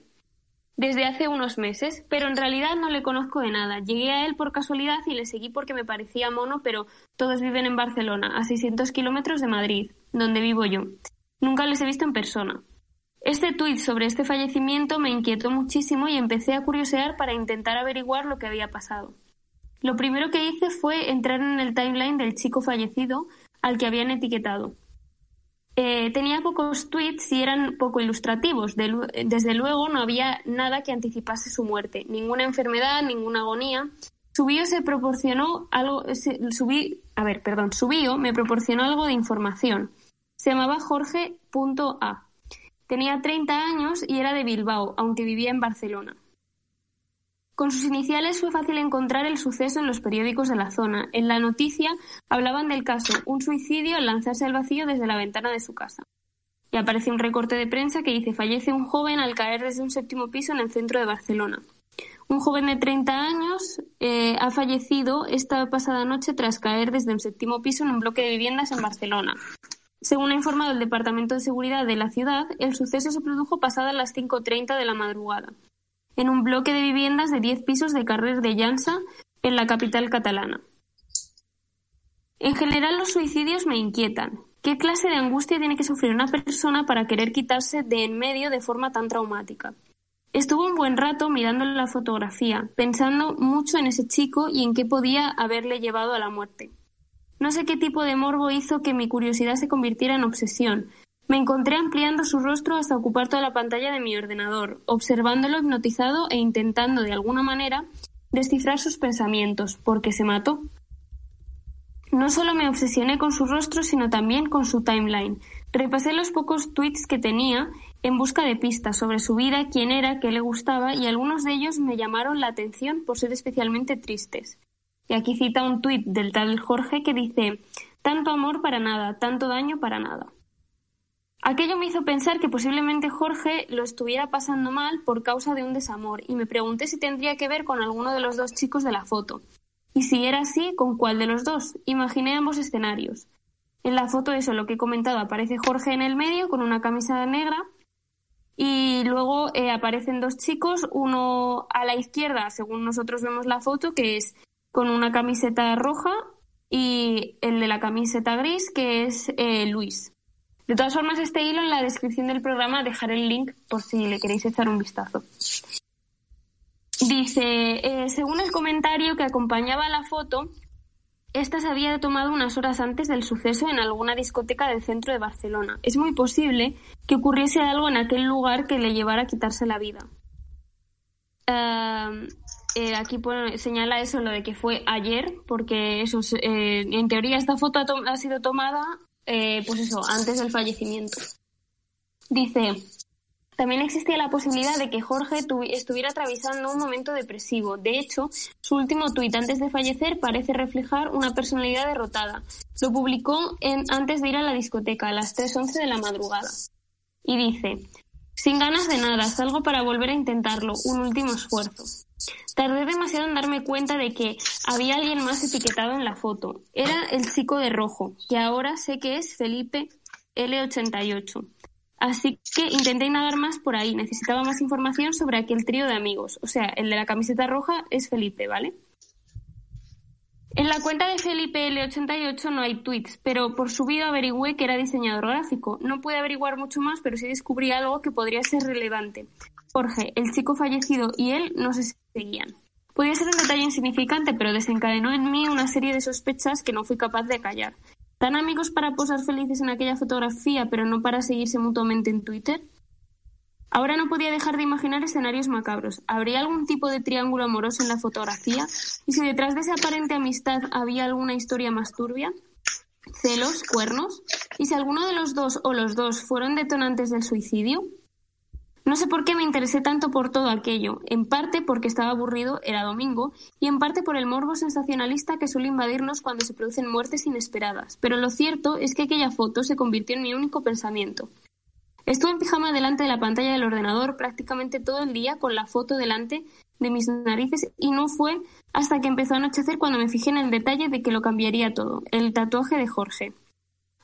Desde hace unos meses, pero en realidad no le conozco de nada. Llegué a él por casualidad y le seguí porque me parecía mono, pero todos viven en Barcelona, a 600 kilómetros de Madrid, donde vivo yo. Nunca les he visto en persona. Este tuit sobre este fallecimiento me inquietó muchísimo y empecé a curiosear para intentar averiguar lo que había pasado. Lo primero que hice fue entrar en el timeline del chico fallecido al que habían etiquetado. Eh, tenía pocos tweets y eran poco ilustrativos. De lu- desde luego no había nada que anticipase su muerte, ninguna enfermedad, ninguna agonía. Su bio se proporcionó algo, se- su bi- a ver, perdón, su bio me proporcionó algo de información. Se llamaba Jorge.a. Tenía 30 años y era de Bilbao, aunque vivía en Barcelona. Con sus iniciales fue fácil encontrar el suceso en los periódicos de la zona. En la noticia hablaban del caso, un suicidio al lanzarse al vacío desde la ventana de su casa. Y aparece un recorte de prensa que dice fallece un joven al caer desde un séptimo piso en el centro de Barcelona. Un joven de 30 años eh, ha fallecido esta pasada noche tras caer desde un séptimo piso en un bloque de viviendas en Barcelona. Según ha informado el Departamento de Seguridad de la ciudad, el suceso se produjo pasadas las 5.30 de la madrugada en un bloque de viviendas de 10 pisos de Carrer de Llança, en la capital catalana. En general, los suicidios me inquietan. ¿Qué clase de angustia tiene que sufrir una persona para querer quitarse de en medio de forma tan traumática? Estuve un buen rato mirando la fotografía, pensando mucho en ese chico y en qué podía haberle llevado a la muerte. No sé qué tipo de morbo hizo que mi curiosidad se convirtiera en obsesión, me encontré ampliando su rostro hasta ocupar toda la pantalla de mi ordenador, observándolo hipnotizado e intentando de alguna manera descifrar sus pensamientos, porque se mató. No solo me obsesioné con su rostro, sino también con su timeline. Repasé los pocos tweets que tenía en busca de pistas sobre su vida, quién era, qué le gustaba, y algunos de ellos me llamaron la atención por ser especialmente tristes. Y aquí cita un tuit del tal Jorge que dice tanto amor para nada, tanto daño para nada. Aquello me hizo pensar que posiblemente Jorge lo estuviera pasando mal por causa de un desamor y me pregunté si tendría que ver con alguno de los dos chicos de la foto. Y si era así, ¿con cuál de los dos? Imaginé ambos escenarios. En la foto, eso, lo que he comentado, aparece Jorge en el medio con una camisa negra y luego eh, aparecen dos chicos, uno a la izquierda, según nosotros vemos la foto, que es con una camiseta roja y el de la camiseta gris, que es eh, Luis. De todas formas, este hilo en la descripción del programa dejaré el link por si le queréis echar un vistazo. Dice, eh, según el comentario que acompañaba la foto, esta se había tomado unas horas antes del suceso en alguna discoteca del centro de Barcelona. Es muy posible que ocurriese algo en aquel lugar que le llevara a quitarse la vida. Eh, aquí señala eso, lo de que fue ayer, porque eso, eh, en teoría esta foto ha, sido tomada, eh, pues eso, antes del fallecimiento. Dice, también existía la posibilidad de que Jorge estuviera atravesando un momento depresivo. De hecho, su último tuit antes de fallecer parece reflejar una personalidad derrotada. Lo publicó en, antes de ir a la discoteca, a las 3.11 de la madrugada. Y dice, sin ganas de nada, salgo para volver a intentarlo, un último esfuerzo. Tardé demasiado en darme cuenta de que había alguien más etiquetado en la foto. Era el chico de rojo, que ahora sé que es Felipe L88. Así que intenté indagar más por ahí. Necesitaba más información sobre aquel trío de amigos. O sea, el de la camiseta roja es Felipe, ¿vale? En la cuenta de Felipe L88 no hay tweets, pero por su vida averigüé que era diseñador gráfico. No pude averiguar mucho más, pero sí descubrí algo que podría ser relevante. Jorge, el chico fallecido y él no se seguían. Podía ser un detalle insignificante, pero desencadenó en mí una serie de sospechas que no fui capaz de callar. ¿Tan amigos para posar felices en aquella fotografía, pero no para seguirse mutuamente en Twitter? Ahora no podía dejar de imaginar escenarios macabros. ¿Habría algún tipo de triángulo amoroso en la fotografía? ¿Y si detrás de esa aparente amistad había alguna historia más turbia? ¿Celos? ¿Cuernos? ¿Y si alguno de los dos o los dos fueron detonantes del suicidio? No sé por qué me interesé tanto por todo aquello, en parte porque estaba aburrido, era domingo, y en parte por el morbo sensacionalista que suele invadirnos cuando se producen muertes inesperadas. Pero lo cierto es que aquella foto se convirtió en mi único pensamiento. Estuve en pijama delante de la pantalla del ordenador prácticamente todo el día con la foto delante de mis narices y no fue hasta que empezó a anochecer cuando me fijé en el detalle de que lo cambiaría todo, el tatuaje de Jorge.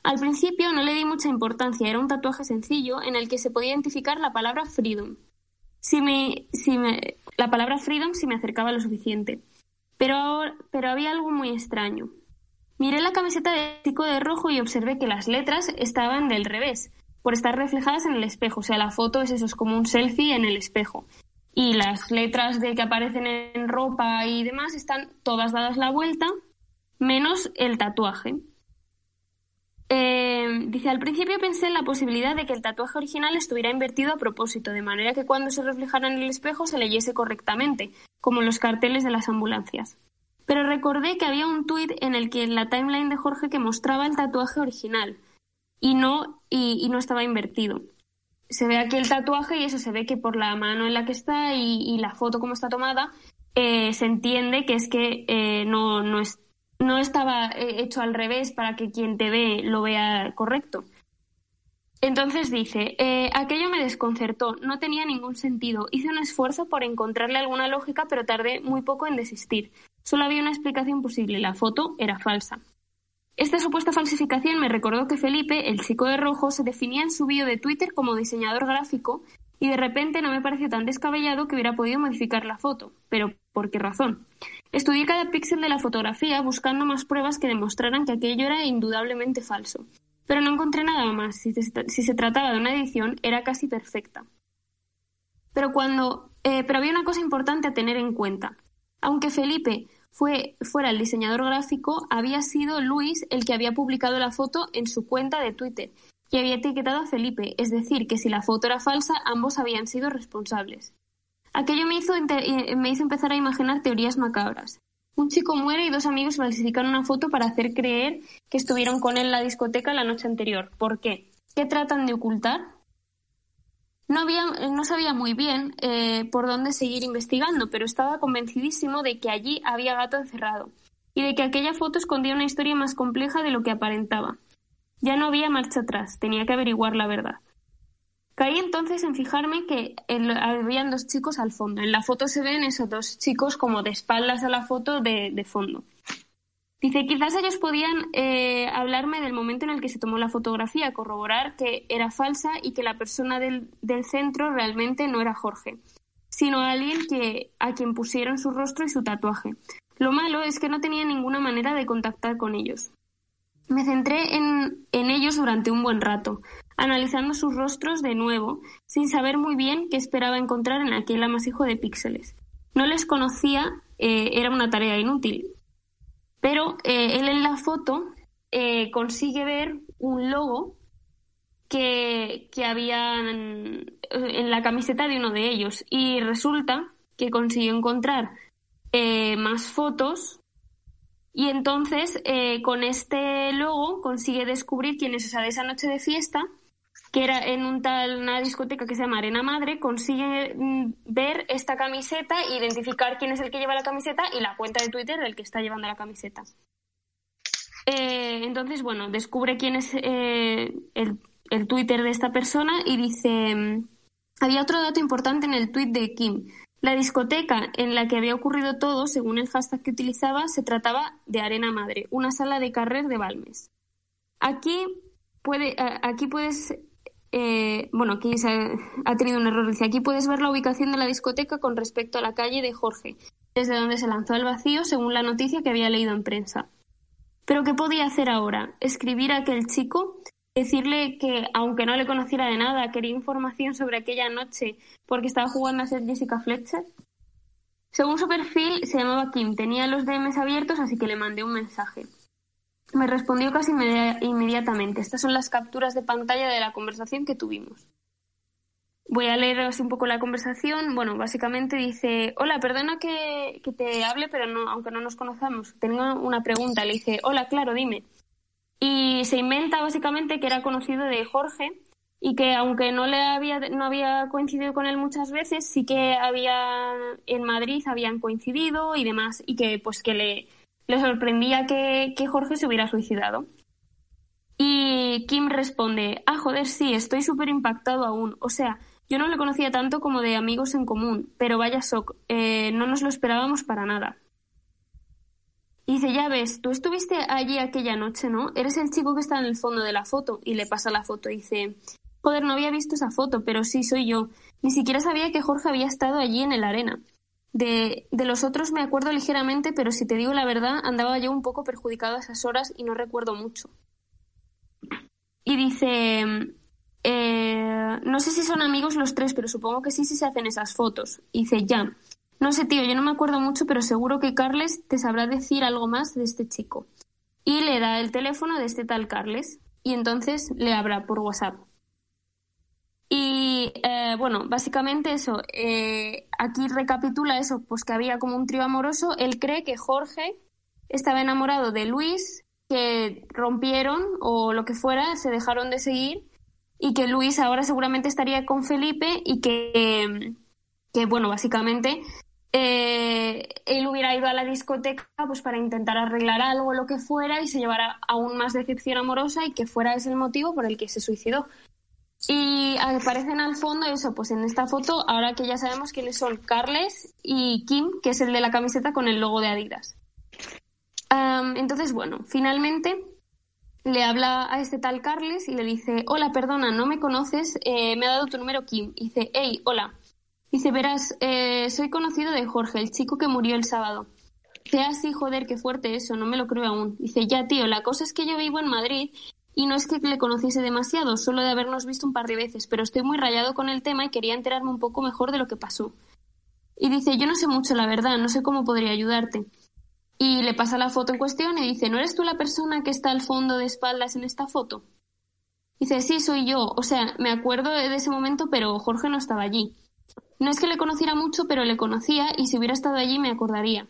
Al principio no le di mucha importancia, era un tatuaje sencillo en el que se podía identificar la palabra freedom. Si me, la palabra freedom si me acercaba lo suficiente. Pero, pero había algo muy extraño. Miré la camiseta de chico de rojo y observé que las letras estaban del revés, por estar reflejadas en el espejo. O sea, la foto es eso, es como un selfie en el espejo. Y las letras de que aparecen en ropa y demás están todas dadas la vuelta, menos el tatuaje. Eh, dice, al principio pensé en la posibilidad de que el tatuaje original estuviera invertido a propósito, de manera que cuando se reflejara en el espejo se leyese correctamente, como los carteles de las ambulancias. Pero recordé que había un tuit en el que en la timeline de Jorge que mostraba el tatuaje original y no, y, no estaba invertido. Se ve aquí el tatuaje y eso se ve que por la mano en la que está y, la foto como está tomada, eh, se entiende que es que eh, no, no, no estaba eh, hecho al revés para que quien te ve lo vea correcto. Entonces dice, eh, aquello me desconcertó, no tenía ningún sentido. Hice un esfuerzo por encontrarle alguna lógica, pero tardé muy poco en desistir. Solo había una explicación posible, la foto era falsa. Esta supuesta falsificación me recordó que Felipe, el chico de rojo, se definía en su bio de Twitter como diseñador gráfico y de repente no me pareció tan descabellado que hubiera podido modificar la foto. Pero, ¿por qué razón? Estudié cada píxel de la fotografía buscando más pruebas que demostraran que aquello era indudablemente falso. Pero no encontré nada más. Si se, trataba de una edición, era casi perfecta. Pero cuando. Eh, pero había una cosa importante a tener en cuenta. Aunque Felipe fue, fuera el diseñador gráfico, había sido Luis el que había publicado la foto en su cuenta de Twitter y había etiquetado a Felipe, es decir, que si la foto era falsa, ambos habían sido responsables. Aquello me hizo, me hizo empezar a imaginar teorías macabras. Un chico muere y dos amigos falsifican una foto para hacer creer que estuvieron con él en la discoteca la noche anterior. ¿Por qué? ¿Qué tratan de ocultar? No, no sabía muy bien eh, por dónde seguir investigando, pero estaba convencidísimo de que allí había gato encerrado y de que aquella foto escondía una historia más compleja de lo que aparentaba. Ya no había marcha atrás, tenía que averiguar la verdad. Caí entonces en fijarme que habían dos chicos al fondo. En la foto se ven esos dos chicos como de espaldas a la foto de, fondo. Dice, quizás ellos podían eh, hablarme del momento en el que se tomó la fotografía, corroborar que era falsa y que la persona del, del centro realmente no era Jorge, sino alguien que, a quien pusieron su rostro y su tatuaje. Lo malo es que no tenía ninguna manera de contactar con ellos. Me centré en, en ellos durante un buen rato, analizando sus rostros de nuevo, sin saber muy bien qué esperaba encontrar en aquel amasijo de píxeles. No les conocía, eh, era una tarea inútil. Pero eh, él en la foto eh, consigue ver un logo que, que había en, la camiseta de uno de ellos y resulta que consiguió encontrar más fotos y entonces con este logo consigue descubrir quién es de esa noche de fiesta que era en un tal, una discoteca que se llama Arena Madre, consigue mm, ver esta camiseta, identificar quién es el que lleva la camiseta y la cuenta de Twitter del que está llevando la camiseta. Eh, entonces, bueno, descubre quién es eh, el, el Twitter de esta persona y dice, mm, había otro dato importante en el tweet de Kim. La discoteca en la que había ocurrido todo, según el hashtag que utilizaba, se trataba de Arena Madre, una sala de carrer de Balmes. Aquí, puede, aquí puedes eh, bueno, aquí se ha, tenido un error. Dice, aquí puedes ver la ubicación de la discoteca con respecto a la calle de Jorge, desde donde se lanzó al vacío según la noticia que había leído en prensa. Pero ¿qué podía hacer ahora? ¿Escribir a aquel chico? Decirle que, aunque no le conociera de nada, quería información sobre aquella noche porque estaba jugando a ser Jessica Fletcher. Según su perfil, se llamaba Kim, tenía los DMs abiertos, así que le mandé un mensaje. Me respondió casi inmediatamente. Estas son las capturas de pantalla de la conversación que tuvimos. Voy a leer así un poco la conversación. Bueno, básicamente dice, hola, perdona que, te hable, pero no, aunque no nos conozcamos, tengo una pregunta. Le dice, hola, claro, dime. Y se inventa básicamente que era conocido de Jorge y que aunque no le había no había coincidido con él muchas veces, sí que había en Madrid habían coincidido y demás y que pues que le le sorprendía que, Jorge se hubiera suicidado. Y Kim responde, ah, joder, sí, estoy súper impactado aún. O sea, yo no le conocía tanto como de amigos en común, pero vaya shock, eh, no nos lo esperábamos para nada. Y dice, ya ves, tú estuviste allí aquella noche, ¿no? Eres el chico que está en el fondo de la foto. Y le pasa la foto y dice, joder, no había visto esa foto, pero sí soy yo. Ni siquiera sabía que Jorge había estado allí en el arena. De, de, los otros me acuerdo ligeramente, pero si te digo la verdad, andaba yo un poco perjudicado a esas horas y no recuerdo mucho. Y dice, eh, no sé si son amigos los tres, pero supongo que sí si se hacen esas fotos. Y dice, ya. No sé, tío, yo no me acuerdo mucho, pero seguro que Carles te sabrá decir algo más de este chico. Y le da el teléfono de este tal Carles. Y entonces le habla por WhatsApp. Y eh, bueno, básicamente eso, eh, aquí recapitula eso, pues que había como un trío amoroso. Él cree que Jorge estaba enamorado de Luis, que rompieron o lo que fuera, se dejaron de seguir y que Luis ahora seguramente estaría con Felipe y que, que bueno, básicamente eh, él hubiera ido a la discoteca pues para intentar arreglar algo lo que fuera y se llevara aún más decepción amorosa y que fuera ese el motivo por el que se suicidó. Y aparecen al fondo eso, pues en esta foto, ahora que ya sabemos quiénes son Carles y Kim, que es el de la camiseta con el logo de Adidas. entonces, bueno, finalmente le habla a este tal Carles y le dice, hola, perdona, no me conoces, eh, me ha dado tu número Kim. dice, hey, hola. Dice, verás, eh, soy conocido de Jorge, el chico que murió el sábado. Dice, así, joder, qué fuerte eso, no me lo creo aún. Dice, ya, tío, la cosa es que yo vivo en Madrid y no es que le conociese demasiado, solo de habernos visto un par de veces, pero estoy muy rayado con el tema y quería enterarme un poco mejor de lo que pasó. Y dice, yo no sé mucho, la verdad, no sé cómo podría ayudarte. Y le pasa la foto en cuestión y dice, ¿no eres tú la persona que está al fondo de espaldas en esta foto? Dice, sí, soy yo. O sea, me acuerdo de ese momento, pero Jorge no estaba allí. No es que le conociera mucho, pero le conocía y si hubiera estado allí me acordaría.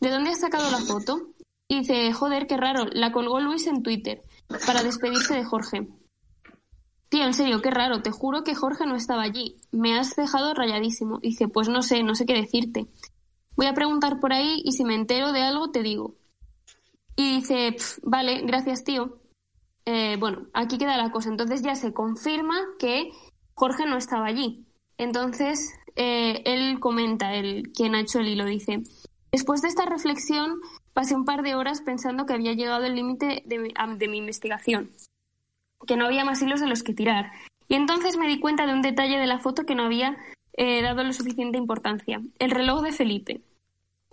¿De dónde has sacado la foto? Y dice, joder, qué raro, la colgó Luis en Twitter para despedirse de Jorge. Tío, en serio, qué raro, te juro que Jorge no estaba allí. Me has dejado rayadísimo. dice, pues no sé, no sé qué decirte. Voy a preguntar por ahí y si me entero de algo te digo. Y dice, vale, gracias tío. Eh, bueno, aquí queda la cosa. Entonces ya se confirma que Jorge no estaba allí. Entonces eh, él comenta, el, quien ha hecho el hilo, dice, después de esta reflexión pasé un par de horas pensando que había llegado el límite de, mi investigación, que no había más hilos de los que tirar. Y entonces me di cuenta de un detalle de la foto que no había eh, dado lo suficiente importancia. El reloj de Felipe.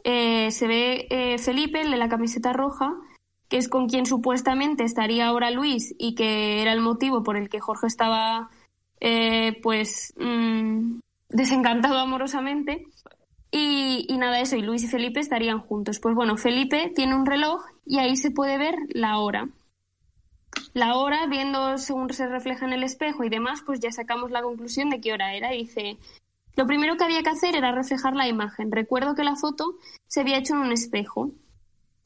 Eh, se ve eh, Felipe, el de la camiseta roja, que es con quien supuestamente estaría ahora Luis y que era el motivo por el que Jorge estaba pues mm, desencantado amorosamente. Y, y, nada, eso, y Luis y Felipe estarían juntos. Pues bueno, Felipe tiene un reloj y ahí se puede ver la hora. La hora, viendo según se refleja en el espejo y demás, pues ya sacamos la conclusión de qué hora era. Dice, lo primero que había que hacer era reflejar la imagen. Recuerdo que la foto se había hecho en un espejo.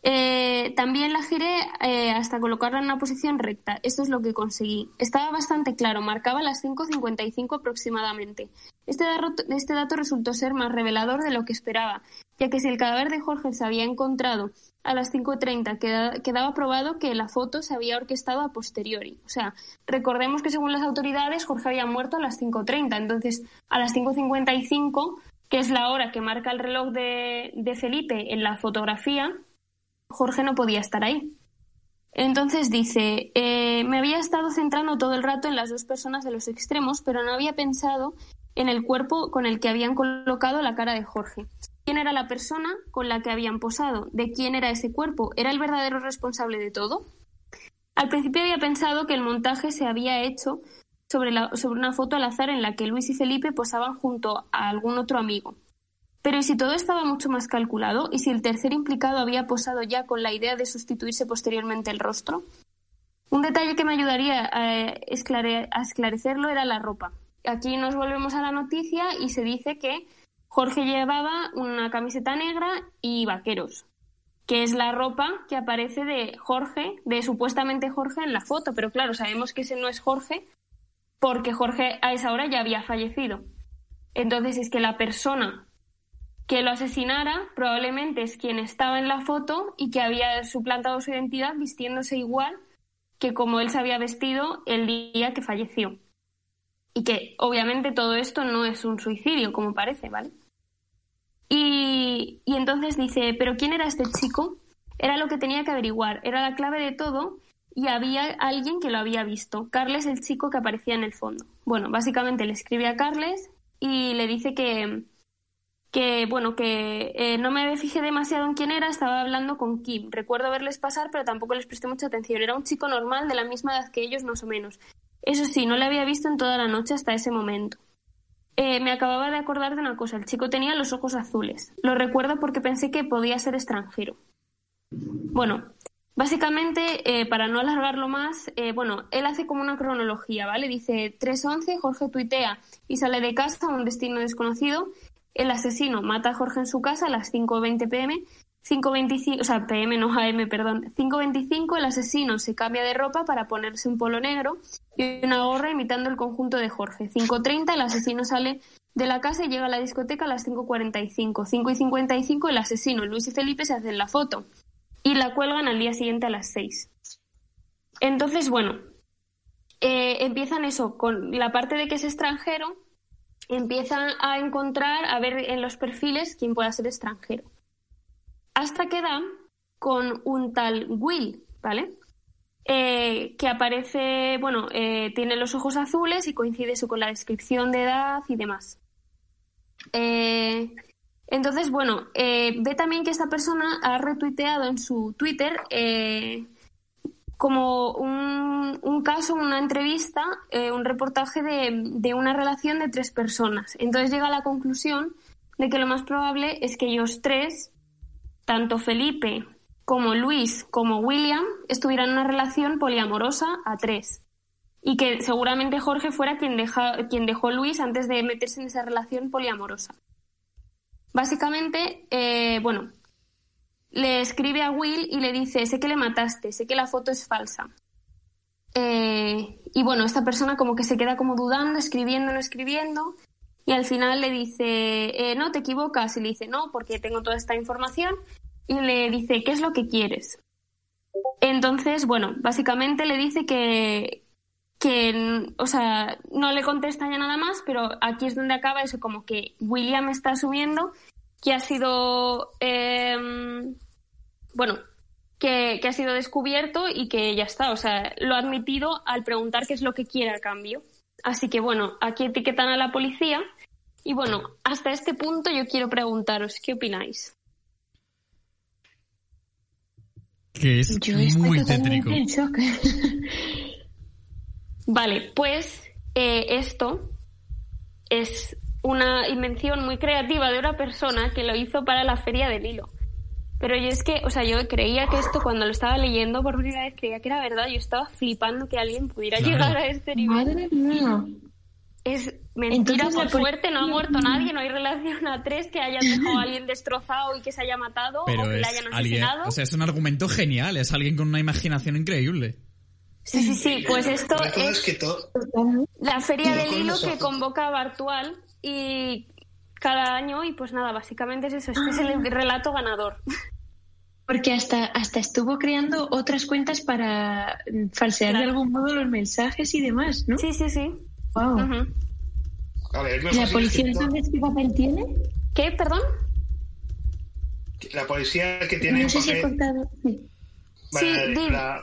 Eh, también la giré eh, hasta colocarla en una posición recta. Esto es lo que conseguí. Estaba bastante claro, marcaba las 5.55 aproximadamente. Este dato, este dato resultó ser más revelador de lo que esperaba, ya que si el cadáver de Jorge se había encontrado a las 5.30, quedaba probado que la foto se había orquestado a posteriori. O sea, recordemos que según las autoridades Jorge había muerto a las 5.30, entonces a las 5.55, que es la hora que marca el reloj de, de Felipe en la fotografía, Jorge no podía estar ahí. Entonces dice, eh, me había estado centrando todo el rato en las dos personas de los extremos, pero no había pensado en el cuerpo con el que habían colocado la cara de Jorge. ¿Quién era la persona con la que habían posado? ¿De quién era ese cuerpo? ¿Era el verdadero responsable de todo? Al principio había pensado que el montaje se había hecho sobre, sobre una foto al azar en la que Luis y Felipe posaban junto a algún otro amigo. Pero ¿y si todo estaba mucho más calculado? ¿Y si el tercer implicado había posado ya con la idea de sustituirse posteriormente el rostro? Un detalle que me ayudaría a, esclarecerlo era la ropa. Aquí nos volvemos a la noticia y se dice que Jorge llevaba una camiseta negra y vaqueros, que es la ropa que aparece de Jorge, de supuestamente Jorge en la foto, pero claro, sabemos que ese no es Jorge porque Jorge a esa hora ya había fallecido. Entonces es que la persona que lo asesinara probablemente es quien estaba en la foto y que había suplantado su identidad vistiéndose igual que como él se había vestido el día que falleció. Y que obviamente todo esto no es un suicidio, como parece, ¿vale? Y, y entonces dice, ¿pero quién era este chico? Era lo que tenía que averiguar, era la clave de todo y había alguien que lo había visto. Carles, el chico que aparecía en el fondo. Bueno, básicamente le escribe a Carles y le dice que, que bueno, que eh, no me fijé demasiado en quién era, estaba hablando con Kim. Recuerdo verles pasar, pero tampoco les presté mucha atención. Era un chico normal, de la misma edad que ellos, más o menos. Eso sí, no le había visto en toda la noche hasta ese momento. Eh, me acababa de acordar de una cosa, el chico tenía los ojos azules. Lo recuerdo porque pensé que podía ser extranjero. Bueno, básicamente, eh, para no alargarlo más, bueno, él hace como una cronología, ¿vale? Dice 3.11, Jorge tuitea y sale de casa a un destino desconocido el asesino mata a Jorge en su casa a las 5.20 pm. 5.25, o sea, PM no AM, perdón. 5.25 el asesino se cambia de ropa para ponerse un polo negro y una gorra imitando el conjunto de Jorge. 5.30 el asesino sale de la casa y llega a la discoteca a las 5.45. 5.55 el asesino Luis y Felipe se hacen la foto y la cuelgan al día siguiente a las 6. Entonces, bueno, eh, empiezan eso, con la parte de que es extranjero, empiezan a encontrar, a ver en los perfiles quién pueda ser extranjero. Hasta que dan con un tal Will, ¿vale? Eh, que aparece, bueno, eh, tiene los ojos azules y coincide eso con la descripción de edad y demás. Eh, entonces, bueno, ve también que esta persona ha retuiteado en su Twitter como un, un, caso, una entrevista, eh, un reportaje de, de, una relación de tres personas. Entonces llega a la conclusión de que lo más probable es que ellos tres, tanto Felipe como Luis como William, estuvieran en una relación poliamorosa a tres. Y que seguramente Jorge fuera quien, deja, quien dejó Luis antes de meterse en esa relación poliamorosa. Básicamente, eh, bueno, le escribe a Will y le dice, sé que le mataste, sé que la foto es falsa. Eh, y bueno, esta persona como que se queda como dudando, escribiendo, no escribiendo, y al final le dice, eh, no, te equivocas, y le dice, no, porque tengo toda esta información, y le dice, ¿qué es lo que quieres? Entonces, bueno, básicamente le dice que, que, o sea, no le contesta ya nada más, pero aquí es donde acaba eso, como que William está asumiendo que ha sido eh, bueno, que, ha sido descubierto y que ya está, o sea, lo ha admitido al preguntar qué es lo que quiere a cambio. Así que bueno, aquí etiquetan a la policía y bueno, hasta este punto yo quiero preguntaros, ¿qué opináis? Que es muy tétrico. [laughs] vale, pues eh, esto es una invención muy creativa de una persona que lo hizo para la feria del hilo. Pero yo es que, o sea, yo creía que esto cuando lo estaba leyendo por primera vez creía que era verdad. Yo estaba flipando que alguien pudiera llegar a este nivel. Madre mía. Es mentira Entonces, por suerte, no ha muerto nadie, no hay relación a tres que hayan dejado a alguien destrozado y que se haya matado Pero o que le hayan alguien, asesinado. o sea, es un argumento genial, es alguien con una imaginación increíble. sí, sí, sí, pues esto es es que todo, la feria del hilo que convoca a Bartual y cada año y pues nada, básicamente es eso, este es el relato ganador. Porque hasta, hasta estuvo creando otras cuentas para mm, falsear de algún modo los mensajes y demás, ¿no? Sí, sí, sí. Wow. Ujú. a ver, ¿Y la policía entonces qué papel tiene? ¿Qué? ¿Perdón? la policía que tiene No un sé si he papel- cortado. Sí. Vale, Sí, la-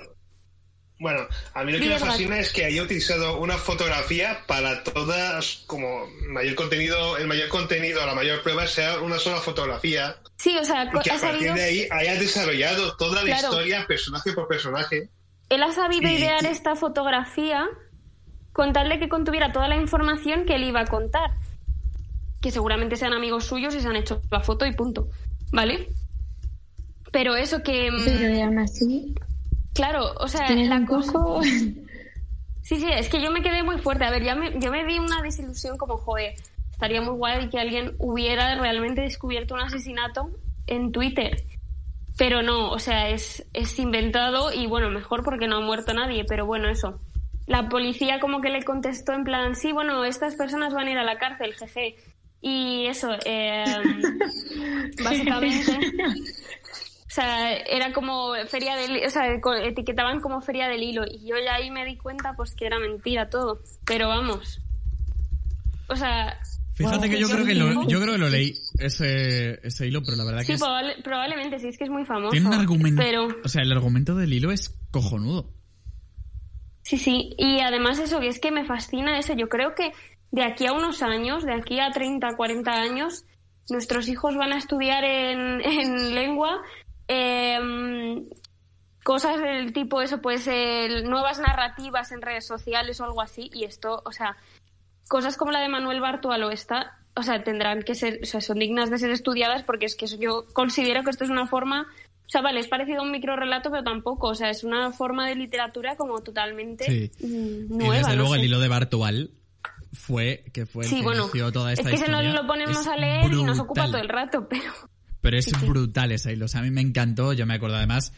Bueno, a mí lo que me fascina es que haya utilizado una fotografía para todas, como mayor contenido, el mayor contenido, la mayor prueba sea una sola fotografía Sí, o sea, y que ha a partir sabido, de ahí haya desarrollado toda la Claro. historia personaje por personaje. él ha sabido Y- idear esta fotografía con tal de que contuviera toda la información que él iba a contar. Que seguramente sean amigos suyos y se han hecho la foto y punto. ¿Vale? Pero eso que... mm, Pero aún así, Claro, o sea, tener la un cosa... poco. [laughs] Sí, sí, es que yo me quedé muy fuerte. A ver, ya me, yo me di una desilusión como, joder, estaría muy guay que alguien hubiera realmente descubierto un asesinato en Twitter. Pero no, o sea, es, es inventado y bueno, mejor porque no ha muerto nadie, pero bueno, eso. La policía como que le contestó en plan, sí, bueno, estas personas van a ir a la cárcel, jeje. Y eso, eh, [laughs] básicamente... O sea, era como feria del, o sea, etiquetaban como feria del hilo y yo ya ahí me di cuenta pues que era mentira todo. Pero vamos. O sea, Fíjate que yo creo que lo, yo creo que lo leí ese, ese hilo, pero la verdad que sí, es- probable- probablemente sí, es que es muy famoso. tiene un argumento, Pero o sea, el argumento del hilo es cojonudo. sí, sí. Y además eso, que es que me fascina eso. Yo creo que de aquí a unos años, de aquí a 30, 40 años, nuestros hijos van a estudiar en, en lengua em, cosas del tipo eso, pues el- nuevas narrativas en redes sociales o algo así. Y esto, o sea, cosas como la de Manuel Bartual o esta, o sea, tendrán que ser, o sea, son dignas de ser estudiadas porque es que yo considero que esto es una forma, o sea, vale, es parecido a un microrelato, pero tampoco, o sea, es una forma de literatura como totalmente Sí. mm, y nueva. desde no luego sé. el hilo de Bartual fue que fue el Sí, que bueno, toda es esta que se nos historia. lo ponemos Es a leer y nos ocupa todo el rato, pero Pero es Sí, sí. brutal ese hilo. O sea, a mí me encantó. Yo me acuerdo además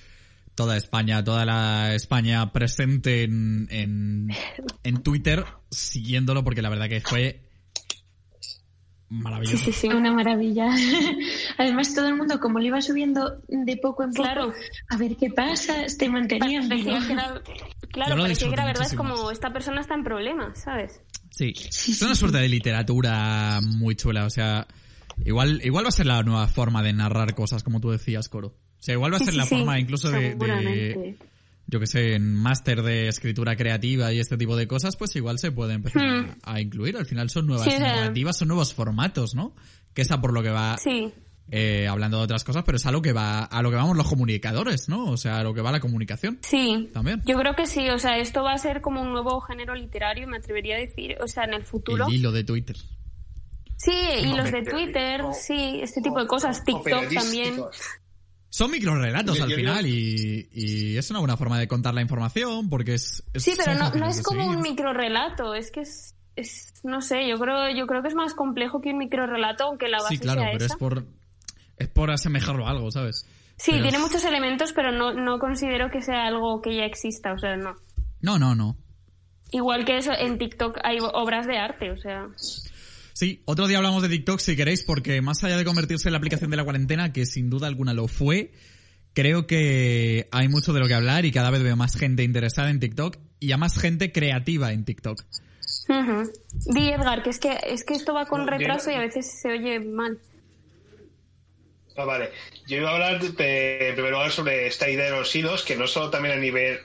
toda España, toda la España presente en, en, [laughs] en Twitter siguiéndolo porque la verdad que fue sí, maravilloso. sí, sí. Una maravilla. [laughs] Además, todo el mundo, como lo iba subiendo de poco en poco, Claro. a ver qué pasa, te mantenían claro, lo parecía que disfruté verdad, es como esta persona está en problemas, ¿sabes? Sí, es una suerte de literatura muy chula. O sea, igual, igual va a ser la nueva forma de narrar cosas, como tú decías, Coro. O sea, igual va a ser sí, la sí, forma incluso de, yo que sé, en máster de escritura creativa y este tipo de cosas, pues igual se puede empezar Hmm. a, a incluir. Al final son nuevas narrativas, son nuevos formatos, ¿no? Que es a por lo que va Sí, eh, hablando de otras cosas, pero es a lo que va, a lo que vamos los comunicadores, ¿no? O sea, a lo que va la comunicación. Sí, También. yo creo que sí, o sea, esto va a ser como un nuevo género literario, me atrevería a decir, o sea, en el futuro. El hilo de Twitter. Sí, y No, los de Twitter, o- sí, este tipo de cosas, TikTok también. Son microrelatos al final y, y es una buena forma de contar la información porque es... es- Sí, pero no, es como un microrelato, es que es, es, no sé, yo creo, yo creo que es más complejo que un microrelato, aunque la base Sí, claro, sea pero esa. es por, es por asemejarlo a algo, ¿sabes? Sí, Pero tiene es- muchos elementos, pero no, no considero que sea algo que ya exista, o sea, no. No, no, no. Igual que eso, en TikTok hay obras de arte, o sea. Sí, otro día hablamos de TikTok si queréis, porque más allá de convertirse en la aplicación de la cuarentena, que sin duda alguna lo fue, creo que hay mucho de lo que hablar y cada vez veo más gente interesada en TikTok y a más gente creativa en TikTok. Di Edgar, que es que es que esto va con retraso y a veces se oye mal. Ah, vale. Yo iba a hablar de, en primer lugar sobre esta idea de los hilos, que no solo también a nivel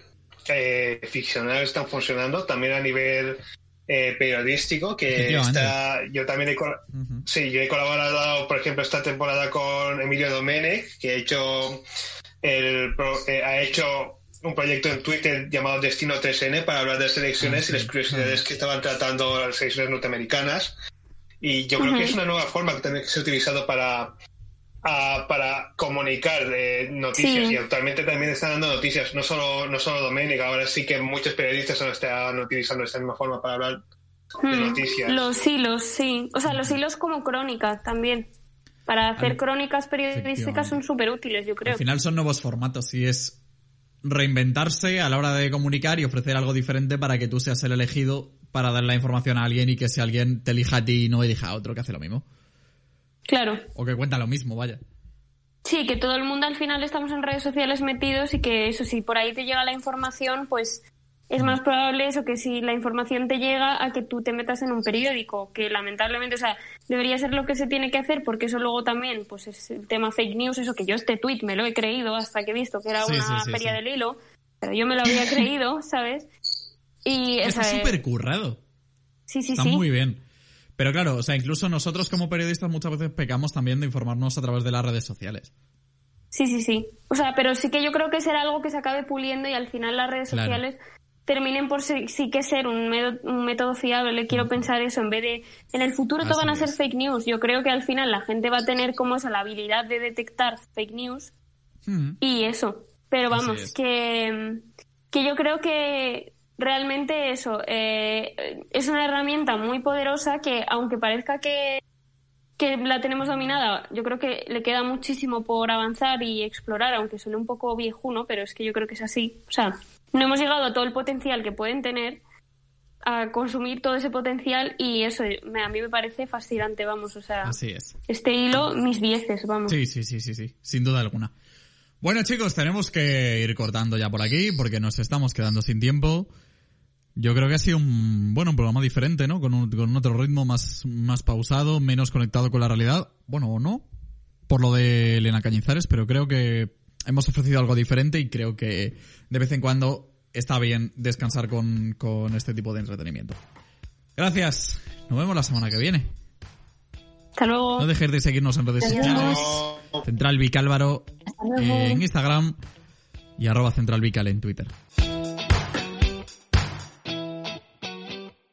eh, ficcional están funcionando, también a nivel eh, periodístico, que está, yo también he, Ujú. sí, yo he colaborado, por ejemplo, esta temporada con Emilio Domenech, que ha hecho, el, pro- eh, ha hecho un proyecto en Twitter llamado Destino 3N para hablar de selecciones Ah, sí. y las curiosidades Ah. que estaban tratando las selecciones norteamericanas. Y yo creo que es una nueva forma que tiene que ser utilizado para, para comunicar eh, noticias. Y actualmente también están dando noticias, no solo, no solo Doménica, ahora sí que muchos periodistas están utilizando esta misma forma para hablar de hmm. noticias. Los hilos, sí. O sea, los hilos como crónicas también. Para hacer crónicas periodísticas son súper útiles, yo creo. Al final son nuevos formatos y es reinventarse a la hora de comunicar y ofrecer algo diferente para que tú seas el elegido para dar la información a alguien y que si alguien te elija a ti y no elija a otro que hace lo mismo. Claro. O que cuenta lo mismo, vaya. Sí, que todo el mundo al final estamos en redes sociales metidos y que eso, si por ahí te llega la información, pues es más probable eso que si la información te llega a que tú te metas en un periódico, que lamentablemente, o sea, debería ser lo que se tiene que hacer, porque eso luego también, pues es el tema fake news, eso que yo este tweet me lo he creído hasta que he visto que era una feria del hilo, pero yo me lo había creído, ¿sabes? Y [laughs] Está súper currado. Sí, sí, Está sí. muy bien. Pero claro, o sea, incluso nosotros como periodistas muchas veces pecamos también de informarnos a través de las redes sociales. Sí, sí, sí. O sea, pero sí que yo creo que será algo que se acabe puliendo y al final las redes sociales terminen por sí, que ser un, método fiable. Quiero pensar eso, en vez de... En el futuro todo van a ser fake news. Yo creo que al final la gente va a tener como esa la habilidad de detectar fake news y eso. Pero vamos, que, que yo creo que realmente eso eh, es una herramienta muy poderosa que aunque parezca que, que la tenemos dominada, yo creo que le queda muchísimo por avanzar y explorar, aunque suene un poco viejuno, pero es que yo creo que es así. O sea, no hemos llegado a todo el potencial que pueden tener, a consumir todo ese potencial y eso a mí me parece fascinante, vamos, o sea, Así es. este hilo, mis dieces, vamos. Sí, sí, sí, sí, sí, sin duda alguna. Bueno chicos, tenemos que ir cortando ya por aquí porque nos estamos quedando sin tiempo. Yo creo que ha sido un, bueno, un programa diferente, ¿no? Con, un, con otro ritmo más, más pausado, menos conectado con la realidad. Bueno, o no, por lo de Elena Cañizares, pero creo que hemos ofrecido algo diferente y creo que de vez en cuando está bien descansar con, este tipo de entretenimiento. Gracias. Nos vemos la semana que viene. Hasta luego. No dejes de seguirnos en redes sociales. Central Vicálvaro en Instagram y arroba Central Vical en Twitter.